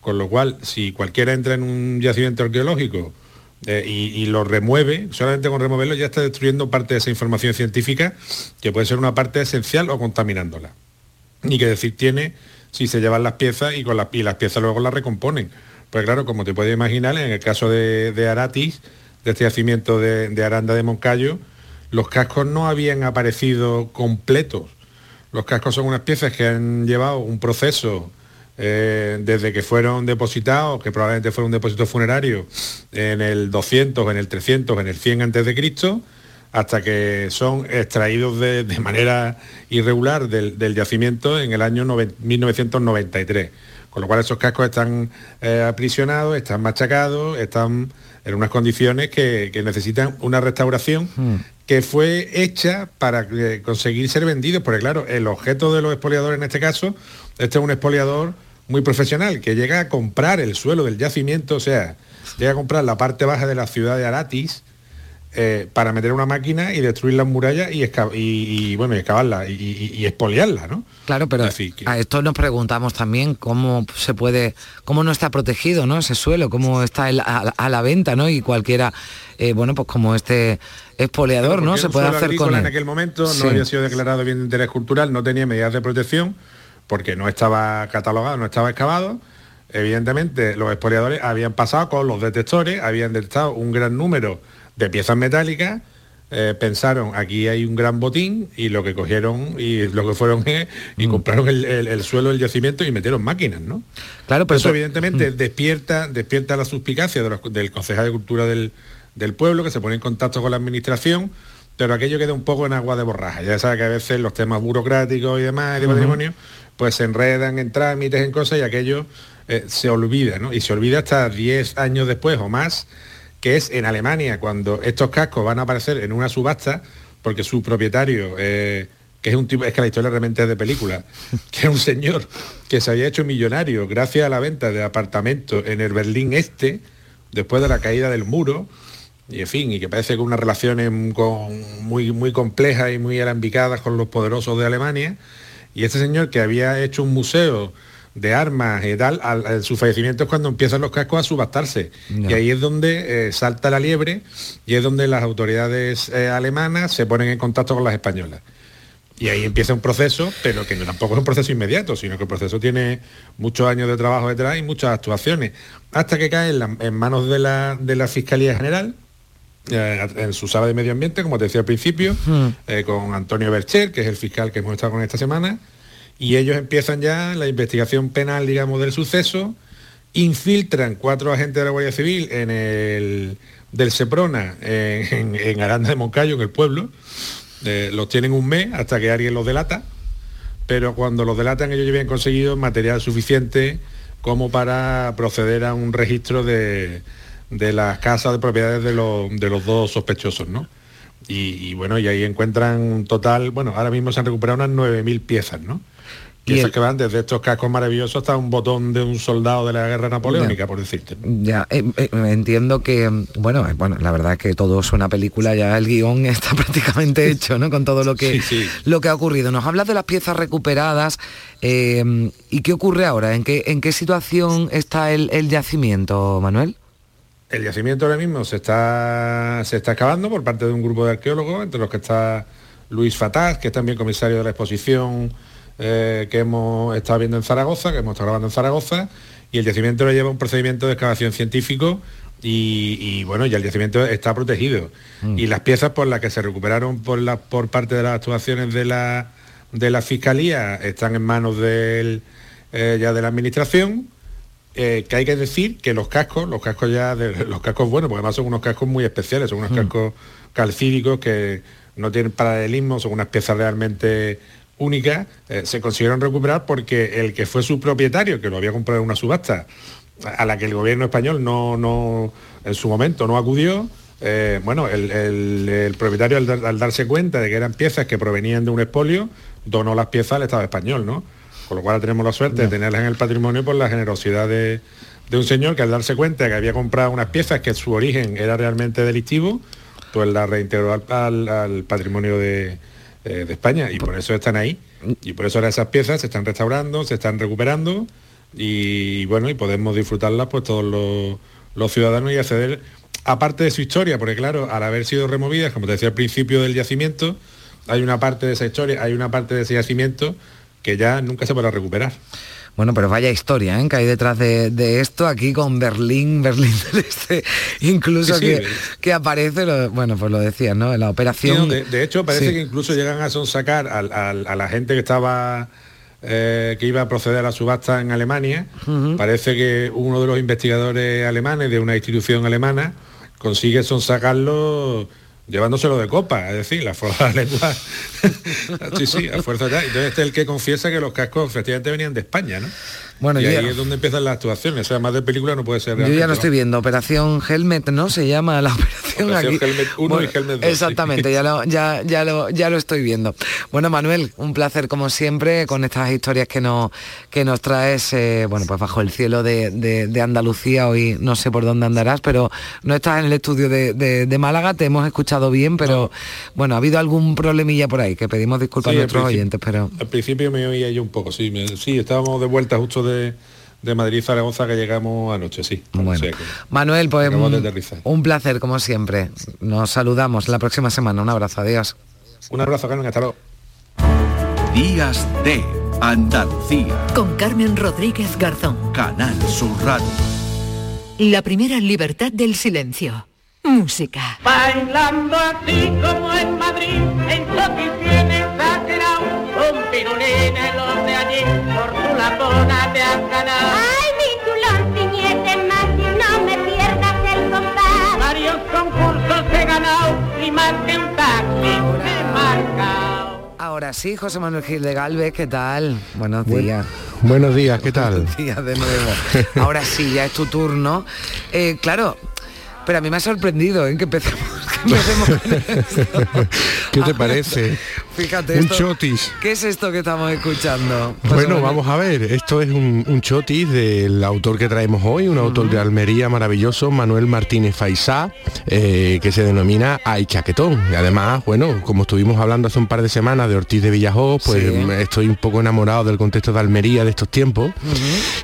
Con lo cual, si cualquiera entra en un yacimiento arqueológico eh, y, lo remueve, solamente con removerlo ya está destruyendo parte de esa información científica, que puede ser una parte esencial o contaminándola. Y que decir tiene si se llevan las piezas y, con las, y las piezas luego las recomponen. Pues claro, como te puedes imaginar, en el caso de, Aratis, de este yacimiento de, de Aranda de Moncayo, los cascos no habían aparecido completos. Los cascos son unas piezas que han llevado un proceso eh, desde que fueron depositados, que probablemente fuera un depósito funerario, en el 200, en el 300, en el 100 antes de Cristo, hasta que son extraídos de, manera irregular del, yacimiento en el año 1993. Con lo cual esos cascos están eh, aprisionados, están machacados, están en unas condiciones que, necesitan una restauración hmm que fue hecha para eh, conseguir ser vendido, porque claro, el objeto de los expoliadores en este caso, este es un expoliador muy profesional, que llega a comprar el suelo del yacimiento, o sea, llega a comprar la parte baja de la ciudad de Aratis, eh, para meter una máquina y destruir las murallas y, y, bueno, y excavarla y, expoliarla, ¿no? Claro, pero a esto nos preguntamos también cómo se puede, cómo no está protegido, ¿no? Ese suelo, cómo está a, la venta, ¿no? Y cualquiera, eh, bueno, pues como este expoliador, ¿no? Se puede hacer con él. En aquel momento no había sido declarado bien de interés cultural, no tenía medidas de protección porque no estaba catalogado, no estaba excavado. Evidentemente, los expoliadores habían pasado con los detectores, habían detectado un gran número de piezas metálicas, eh, pensaron aquí hay un gran botín y lo que cogieron y lo que fueron y mm. compraron el, suelo del yacimiento y metieron máquinas, ¿no? Claro, pero eso, evidentemente mm. despierta, despierta la suspicacia del concejal de cultura del, pueblo que se pone en contacto con la administración, pero aquello queda un poco en agua de borraja. Ya sabe que a veces los temas burocráticos y demás de patrimonio, pues se enredan en trámites, en cosas y aquello eh, se olvida, ¿no? Y se olvida hasta 10 años después o más que es en Alemania, cuando estos cascos van a aparecer en una subasta, porque su propietario, eh, que es un tipo, es que la historia realmente es de película, que es un señor que se había hecho millonario gracias a la venta de apartamentos en el Berlín Este, después de la caída del muro, y en fin, y que parece que unas relaciones muy, muy complejas y muy alambicadas con los poderosos de Alemania, y este señor que había hecho un museo de armas y tal, al, su fallecimiento es cuando empiezan los cascos a subastarse. Y ahí es donde eh, salta la liebre y es donde las autoridades eh, alemanas se ponen en contacto con las españolas. Y ahí empieza un proceso, pero que tampoco es un proceso inmediato, sino que el proceso tiene muchos años de trabajo detrás y muchas actuaciones, hasta que cae en, manos de la, de la Fiscalía General, eh, en su sala de medio ambiente, como te decía al principio, hmm. con Antonio Bercher, que es el fiscal que hemos estado con esta semana, y ellos empiezan ya la investigación penal, digamos, del suceso, infiltran cuatro agentes de la Guardia Civil en el del Seprona, en, Aranda de Moncayo, en el pueblo, eh, los tienen un mes hasta que alguien los delata, pero cuando los delatan ellos ya habían conseguido material suficiente como para proceder a un registro de, las casas de propiedades de los, de los dos sospechosos, ¿no? Y, y, bueno, y ahí encuentran un total, bueno, ahora mismo se han recuperado unas 9.000 piezas, ¿no? Piezas que van desde estos cascos maravillosos hasta un botón de un soldado de la guerra napoleónica, por decirte. Ya, eh, eh, entiendo que, bueno, eh, bueno, la verdad es que todo es una película, ya el guion está prácticamente hecho, ¿no? Con todo lo que, Lo que ha ocurrido. Nos hablas de las piezas recuperadas y qué ocurre ahora, en qué, en qué situación está el, yacimiento, Manuel. El yacimiento ahora mismo se está, se está excavando por parte de un grupo de arqueólogos, entre los que está Luis Fataz, que es también comisario de la exposición eh, que hemos estado viendo en Zaragoza, que hemos estado grabando en Zaragoza, y el yacimiento le lleva un procedimiento de excavación científico y, bueno, ya el yacimiento está protegido. Mm. Y las piezas por las que se recuperaron por, la, por parte de las actuaciones de la, de la fiscalía están en manos del, eh, ya de la administración. Eh, que hay que decir que los cascos, los cascos ya, de, los cascos buenos, porque además son unos cascos muy especiales, son unos cascos calcídicos que no tienen paralelismo, son unas piezas realmente únicas, eh, se consiguieron recuperar porque el que fue su propietario, que lo había comprado en una subasta, a la que el gobierno español no, no en su momento no acudió, eh, bueno, el, el- el propietario al, dar- al darse cuenta de que eran piezas que provenían de un expolio, donó las piezas al Estado español, ¿no? Con lo cual tenemos la suerte de tenerlas en el patrimonio por la generosidad de, de un señor que al darse cuenta de que había comprado unas piezas que su origen era realmente delictivo, pues la reintegró al, al- al patrimonio de, eh, de España y por eso están ahí. Y por eso ahora esas piezas se están restaurando, se están recuperando y bueno, y podemos disfrutarlas pues todos los, los ciudadanos y acceder, aparte de su historia, porque claro, al haber sido removidas, como te decía al principio del yacimiento, hay una parte de esa historia, hay una parte de ese yacimiento que ya nunca se podrá recuperar. Bueno, pero vaya historia ¿eh? que hay detrás de, de esto, aquí con Berlín, Berlín del Este, incluso Sí, sí. que, que aparece, lo- bueno, pues lo decías, ¿no? En la operación... de, de hecho, parece que incluso llegan a sonsacar a la gente que estaba eh, que iba a proceder a la subasta en Alemania. Parece que uno de los investigadores alemanes de una institución alemana consigue sonsacarlo llevándoselo de copa, es decir, la fuerza de la lengua. sí, sí, a fuerza ya. Entonces este es el que confiesa que los cascos efectivamente venían de España, ¿no? Bueno, y ahí ya- es donde empiezan las actuaciones. O sea, más de película no puede ser Yo ya ¿no? estoy viendo, Operación Helmet, ¿no? Se llama la operación, Operación aquí. Helmet 1 y Helmet 2, sí. Exactamente, ya lo, ya, ya, lo, ya lo estoy viendo. Bueno, Manuel, un placer como siempre con estas historias que nos, que nos traes, eh, bueno, pues bajo el cielo de, de- de Andalucía. Hoy no sé por dónde andarás, pero no estás en el estudio de, de- Málaga, te hemos escuchado bien, pero bueno, ha habido algún problemilla por ahí, que pedimos disculpas Sí, a nuestros oyentes, pero... Al principio me oía yo un poco, sí. me- sí, estábamos de vuelta justo de, de Madrid Zaragoza que llegamos anoche, sí. Bueno. O sea que- Manuel, pues de un, placer como siempre. Nos saludamos la próxima semana. Un abrazo, adiós. Un abrazo, Carmen, hasta luego. Días de Andalucía. Con Carmen Rodríguez Garzón. Canal Sur Radio. La primera libertad del silencio. Música. Bailando así como en Madrid, en exagerado, un pirulín en los de allí, por lapona te has ganado. Ay, mi chulón, ciñete más y no me pierdas el compás. Varios concursos he ganado y más que un taxi he marcado. Ahora sí, José Manuel Gil de Galvez, ¿qué tal? Buenos Buen- días. Buenos días, ¿qué tal? Buenos días de nuevo. Ahora sí, ya es tu turno. Eh, claro, pero a mí me ha sorprendido en que empecemos, que empecemos con esto. ¿Qué te parece? Fíjate Un esto. chotis. ¿Qué es esto que estamos escuchando? José Bueno, vamos a ver, esto es un, un chotis del autor que traemos hoy, un autor de Almería maravilloso, Manuel Martínez Faisá, eh, que se denomina Ay Chaquetón. Y además, bueno, como estuvimos hablando hace un par de semanas de Ortiz de Villajó, pues Sí. mm, estoy un poco enamorado del contexto de Almería de estos tiempos.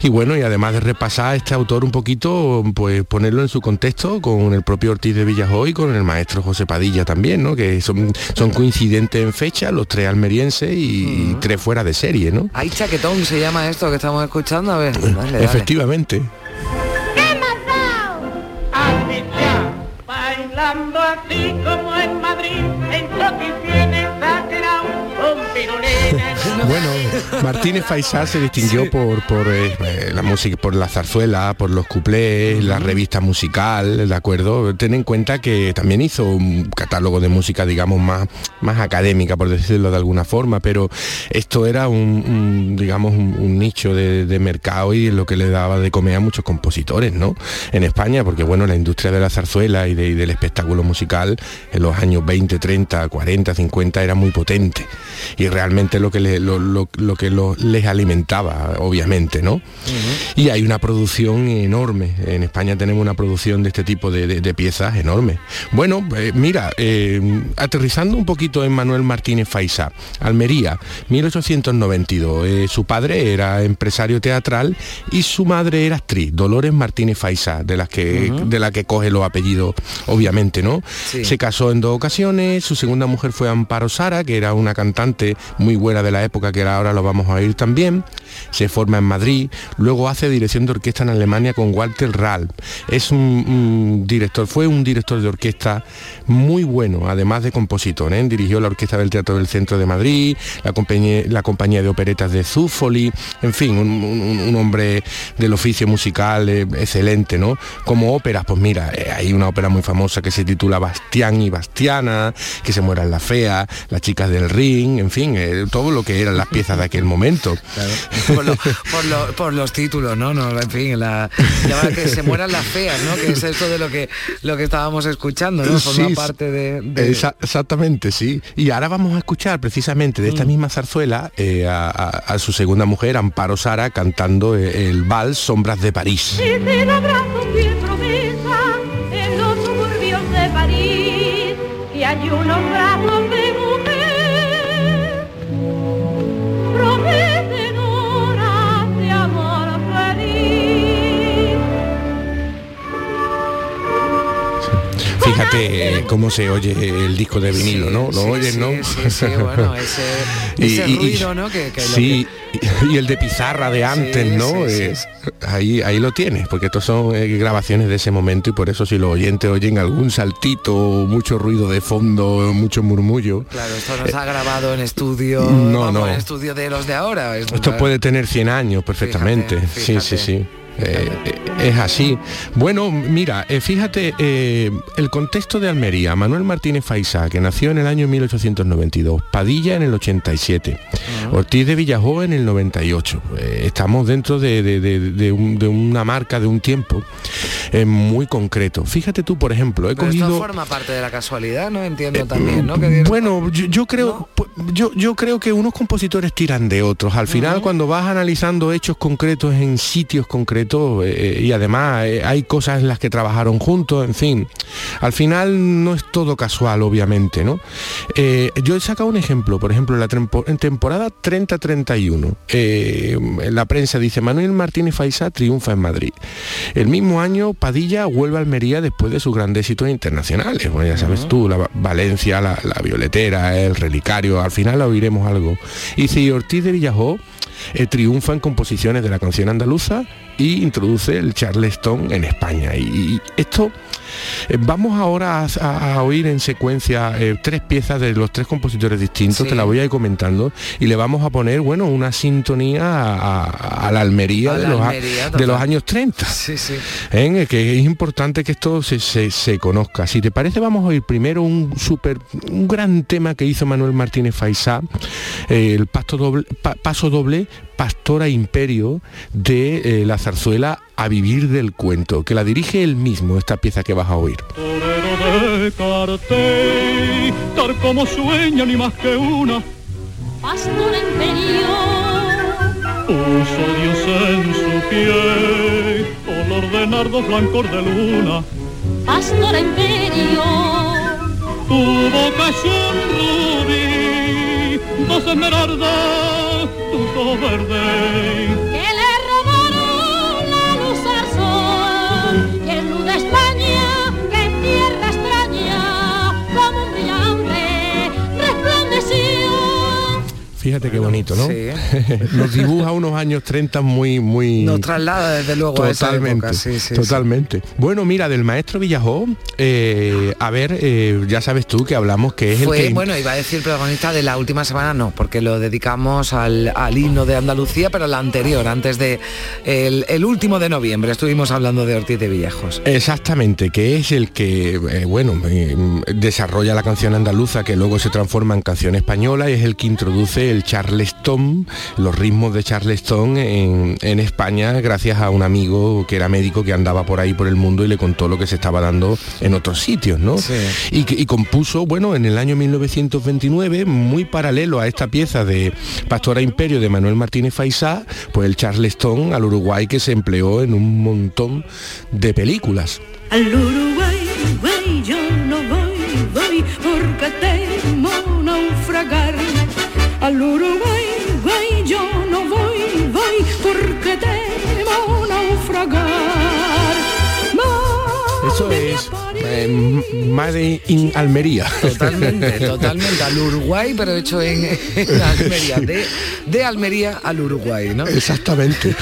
Y bueno, y además de repasar a este autor un poquito, pues ponerlo en su contexto con el propio Ortiz de Villajó y con el maestro José Padilla también, ¿no? Que son, son coincidentes en fecha, los tres almerienses y tres fuera de serie, ¿no? Ay, chaquetón se llama esto que estamos escuchando. A ver, dale, dale. Efectivamente. Bailando así como en Madrid, en un Bueno, Martínez Faisá se distinguió por, por eh, la música, por la zarzuela, por los cuplés, la revista musical, ¿de acuerdo? Ten en cuenta que también hizo un catálogo de música, digamos, más, más académica, por decirlo de alguna forma, pero esto era un, un, digamos, un, un nicho de, de mercado y lo que le daba de comer a muchos compositores, ¿no? En España, porque bueno, la industria de la zarzuela y, de- y del espectáculo musical en los años 20, 30, 40, 50 era muy potente y realmente lo que, le- lo, lo- lo que lo- les alimentaba, obviamente, ¿no? Y hay una producción enorme. En España tenemos una producción de este tipo de, de- de piezas enorme. Bueno, eh, mira, eh, aterrizando un poquito en Manuel Martínez Faisá, Almería, 1892. Eh, su padre era empresario teatral y su madre era actriz, Dolores Martínez Faisá, de las que, de la que coge los apellidos, obviamente, ¿no? Sí. Se casó en dos ocasiones, su segunda mujer fue Amparo Sara, que era una cantante muy buena de la época que ahora lo vamos a oír también. Se forma en Madrid, luego hace dirección de orquesta en Alemania con Walter Ralph. Es un, director, fue un director de orquesta muy bueno, además de compositor. ¿eh? Dirigió la orquesta del Teatro del Centro de Madrid, la compañía, la compañía de operetas de Zúfoli, en fin, un hombre del oficio musical eh, excelente, ¿no? Como óperas, pues mira, eh, hay una ópera muy famosa que se titula Bastián y Bastiana, que se mueran la fea, las chicas del ring, en fin, eh, todo lo que eran las piezas de aquel momento. por, lo- por lo- por los títulos, ¿no? no en fin, la, que se mueran las feas, ¿no? Que es esto de lo que lo que estábamos escuchando, ¿no? Forma Sí, parte de, de- Esa- exactamente, sí. Y ahora vamos a escuchar precisamente de Mm. esta misma zarzuela eh, a, a- a su segunda mujer, Amparo Sara, cantando eh, el vals Sombras de París. Fíjate eh, cómo se oye el disco de vinilo, ¿no? Lo sí, oyes, sí, ¿no? sí, sí, bueno, ese, ese ruido, ¿no? Que, que lo sí, y el de pizarra de antes, ¿no? Eh, Ahí, ahí lo tienes, porque estos son eh, grabaciones de ese momento y por eso si los oyentes oyen algún saltito, mucho ruido de fondo, mucho murmullo, Claro, esto no está grabado en estudio, no, vamos, no. en estudio de los de ahora. es- Esto puede tener 100 años perfectamente. Sí, sí, sí. Eh, es así. Bueno, mira, eh, fíjate, eh, el contexto de Almería, Manuel Martínez Faisá, que nació en el año 1892, Padilla en el 87, Ortiz de Villajó en el 98. Eh, estamos dentro de, de- de- de un- de una marca, de un tiempo muy concreto. Fíjate tú, por ejemplo, he Pero esto forma parte de la casualidad, ¿no? Entiendo también, ¿no? Que Bueno, yo, yo creo, yo, yo creo que unos compositores tiran de otros. Al final, cuando vas analizando hechos concretos en sitios concretos eh, y además eh, hay cosas en las que trabajaron juntos, en fin, al final no es todo casual, obviamente, ¿no? Eh, yo he sacado un ejemplo, por ejemplo, en la tempo- en temporada 30-31, eh, en la prensa dice Manuel Martínez Faisá triunfa en Madrid. El mismo año Padilla vuelve a Almería después de sus grandes éxitos internacionales. Bueno, ya sabes tú, la Va- Valencia, la, la Violetera, el Relicario, al final oiremos algo. Y si Ortiz de Villajó triunfa en composiciones de la canción andaluza y introduce el charleston en España. Y, esto eh, vamos ahora a, oír en secuencia eh, tres piezas de los tres compositores distintos, Sí. te la voy a ir comentando, y le vamos a poner, bueno, una sintonía a, a- a la Almería, de, la los, Almería, de los años 30. Sí, sí. ¿eh? que es importante que esto se, se- se conozca. Si te parece, vamos a oír primero un super, un gran tema que hizo Manuel Martínez Faisá, eh, el pasto doble, pa- paso doble, Pastora Imperio de eh, la zarzuela A Vivir del Cuento, que la dirige él mismo, esta pieza que vas a oír. Torero de cartel, tal como sueña ni más que una, Pastor imperio, puso Dios en su pie, color de nardo blancor de luna, pastor imperio, tu boca es un rubí, dos esmeraldas, tus ojos Fíjate qué bonito, ¿no? Sí. Nos dibuja unos años 30 muy, muy... Nos traslada desde luego a esa Totalmente, época, sí, sí, totalmente. Bueno, mira, del maestro Villajó, eh, a ver, eh, ya sabes tú que hablamos que es Fue, el que... bueno, iba a decir protagonista de la última semana, no, porque lo dedicamos al, al himno de Andalucía, pero la anterior, antes de el, el último de noviembre, estuvimos hablando de Ortiz de Villejos. Exactamente, que es el que, eh, bueno, desarrolla la canción andaluza que luego se transforma en canción española y es el que introduce el charleston, los ritmos de charleston en, en España gracias a un amigo que era médico que andaba por ahí por el mundo y le contó lo que se estaba dando en otros sitios, ¿no? Y, compuso, bueno, en el año 1929, muy paralelo a esta pieza de Pastora Imperio de Manuel Martínez Faisá, pues el charleston al Uruguay que se empleó en un montón de películas. Al Uruguay, güey, yo no voy, porque. Al Uruguay, güey, yo no voy, voy, porque temo naufragar. Eso es eh, Made in Almería. Totalmente, totalmente. Al Uruguay, pero hecho en, en Almería. De, de Almería al Uruguay, ¿no? Exactamente.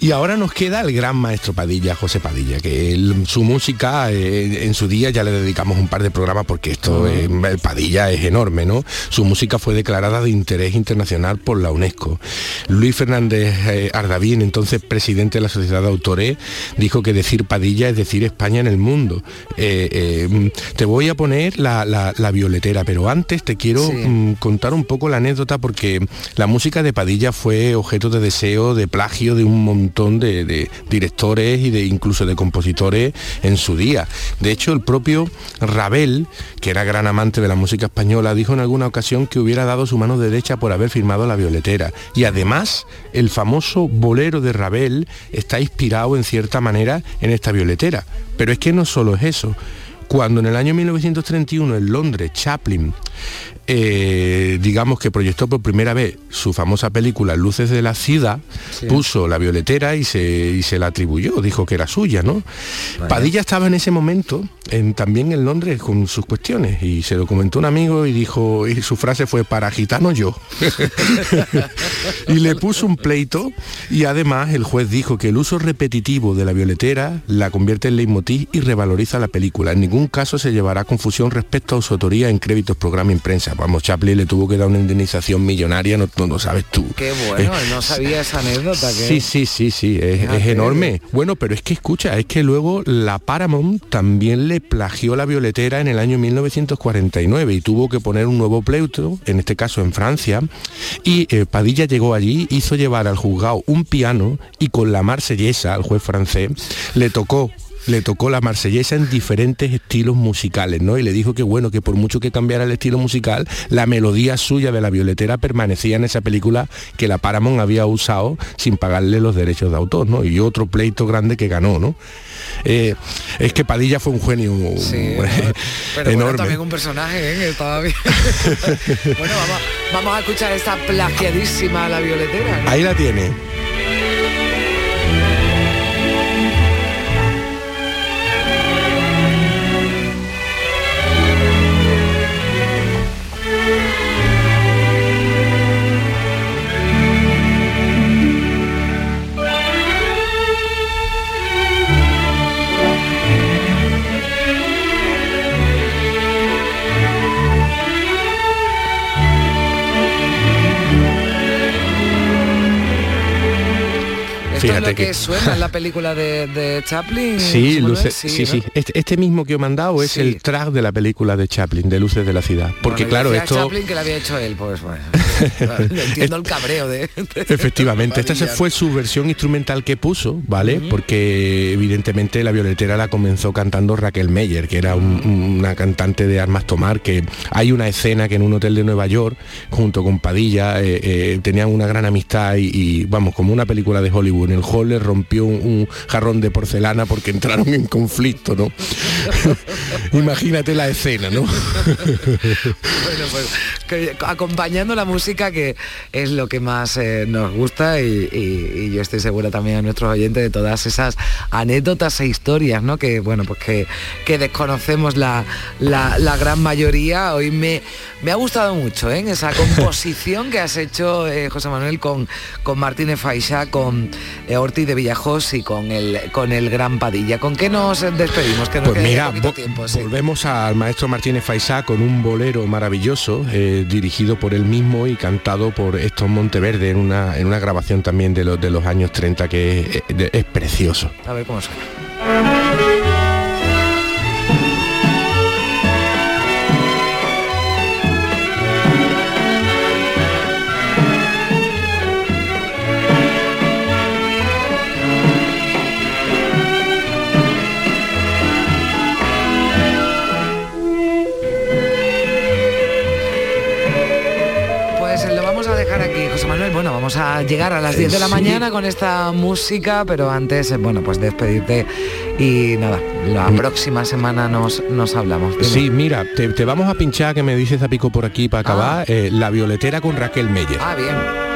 y ahora nos queda el gran maestro Padilla, José Padilla, que él- su música eh, en su día ya le dedicamos un par de programas porque esto, eh, el Padilla es enorme, ¿no? Su música fue declarada de interés internacional por la UNESCO. Luis Fernández eh, Ardavín, entonces presidente de la Sociedad de Autores, dijo que decir Padilla es decir España en el mundo. Eh, eh, te voy a poner la, la- la violetera, pero antes te quiero Sí. mm, contar un poco la anécdota porque la música de Padilla fue objeto de deseo, de plagio de un montón de, de directores y de incluso de compositores en su día. De hecho, el propio Ravel, que era gran amante de la música española, dijo en alguna ocasión que hubiera dado su mano derecha por haber firmado la violetera. Y además, el famoso bolero de Ravel está inspirado en cierta manera en esta violetera. Pero es que no solo es eso. Cuando en el año 1931 en Londres Chaplin eh, digamos que proyectó por primera vez su famosa película Luces de la Ciudad, Sí. puso la violetera y se, y se la atribuyó, dijo que era suya, ¿no? Padilla estaba en ese momento en- también en Londres con sus cuestiones y se lo comentó un amigo y dijo, y su frase fue, para gitano yo. y le puso un pleito y además el juez dijo que el uso repetitivo de la violetera la convierte en leitmotiv y revaloriza la película. En ningún caso se llevará confusión respecto a su autoría en créditos, programa y prensa. Vamos, Chaplin le tuvo que dar una indemnización millonaria, no, no lo sabes tú. Qué bueno, Eh, no sabía esa anécdota. que- Sí, sí, sí, sí, es, es enorme. Bueno, pero es que escucha, es que luego la Paramount también le plagió la violetera en el año 1949 y tuvo que poner un nuevo pleito, en este caso en Francia, y eh, Padilla llegó allí, hizo llevar al juzgado un piano y con la marsellesa, al juez francés, le tocó le tocó la marsellesa en diferentes estilos musicales, ¿no? Y le dijo que bueno, que por mucho que cambiara el estilo musical, la melodía suya de la violetera permanecía en esa película que la Paramount había usado sin pagarle los derechos de autor, ¿no? Y otro pleito grande que ganó, ¿no? Eh, es que Padilla fue un genio Pero bueno, enorme. también un personaje, ¿eh? estaba bien. bueno, vamos, vamos a escuchar esta plagiadísima La Violetera. ¿no? Ahí la tiene. Esto es Fíjate lo que, que- suena en la película de, de Chaplin. Sí, luces, sí, sí. ¿no? Este, este mismo que he mandado es Sí. el track de la película de Chaplin, de Luces de la Ciudad. Porque Bueno, claro, esto... Chaplin que lo había hecho él, pues bueno. Entiendo el cabreo de... Efectivamente, esta fue su versión instrumental que puso, ¿vale? Porque evidentemente la violetera la comenzó cantando Raquel Meyer, que era un- una cantante de armas tomar, que hay una escena que en un hotel de Nueva York, junto con Padilla, eh, eh, tenían una gran amistad y, y, vamos, como una película de Hollywood, en el hall rompió un, un jarrón de porcelana porque entraron en conflicto, ¿no? Imagínate la escena, ¿no? Bueno, pues que- acompañando la música que es lo que más eh, nos gusta y, y- y yo estoy segura también a nuestros oyentes de todas esas anécdotas e historias, ¿no? Que bueno, pues que, que desconocemos la, la- la gran mayoría. Hoy me, me ha gustado mucho ¿eh? esa composición que has hecho, eh, José Manuel, con, con Martínez Faixa, con Ortiz de Villajos y con el, con el Gran Padilla. ¿Con qué nos despedimos? Que nos Pues mira, vo- tiempo, sí. volvemos al maestro Martínez Faisá con un bolero maravilloso, eh, dirigido por él mismo y cantado por Estos Monteverde en una, en una grabación también de los, de los años 30 que es, de- es precioso. A ver cómo suena. Vamos a llegar a las 10 de la Sí. mañana con esta música, pero antes, eh, bueno, pues despedirte y nada, la Mm. próxima semana nos, nos hablamos. Dime. Sí, mira, te, te vamos a pinchar, que me dices Zapico por aquí para acabar, eh, La Violetera con Raquel Meyer. Ah, bien.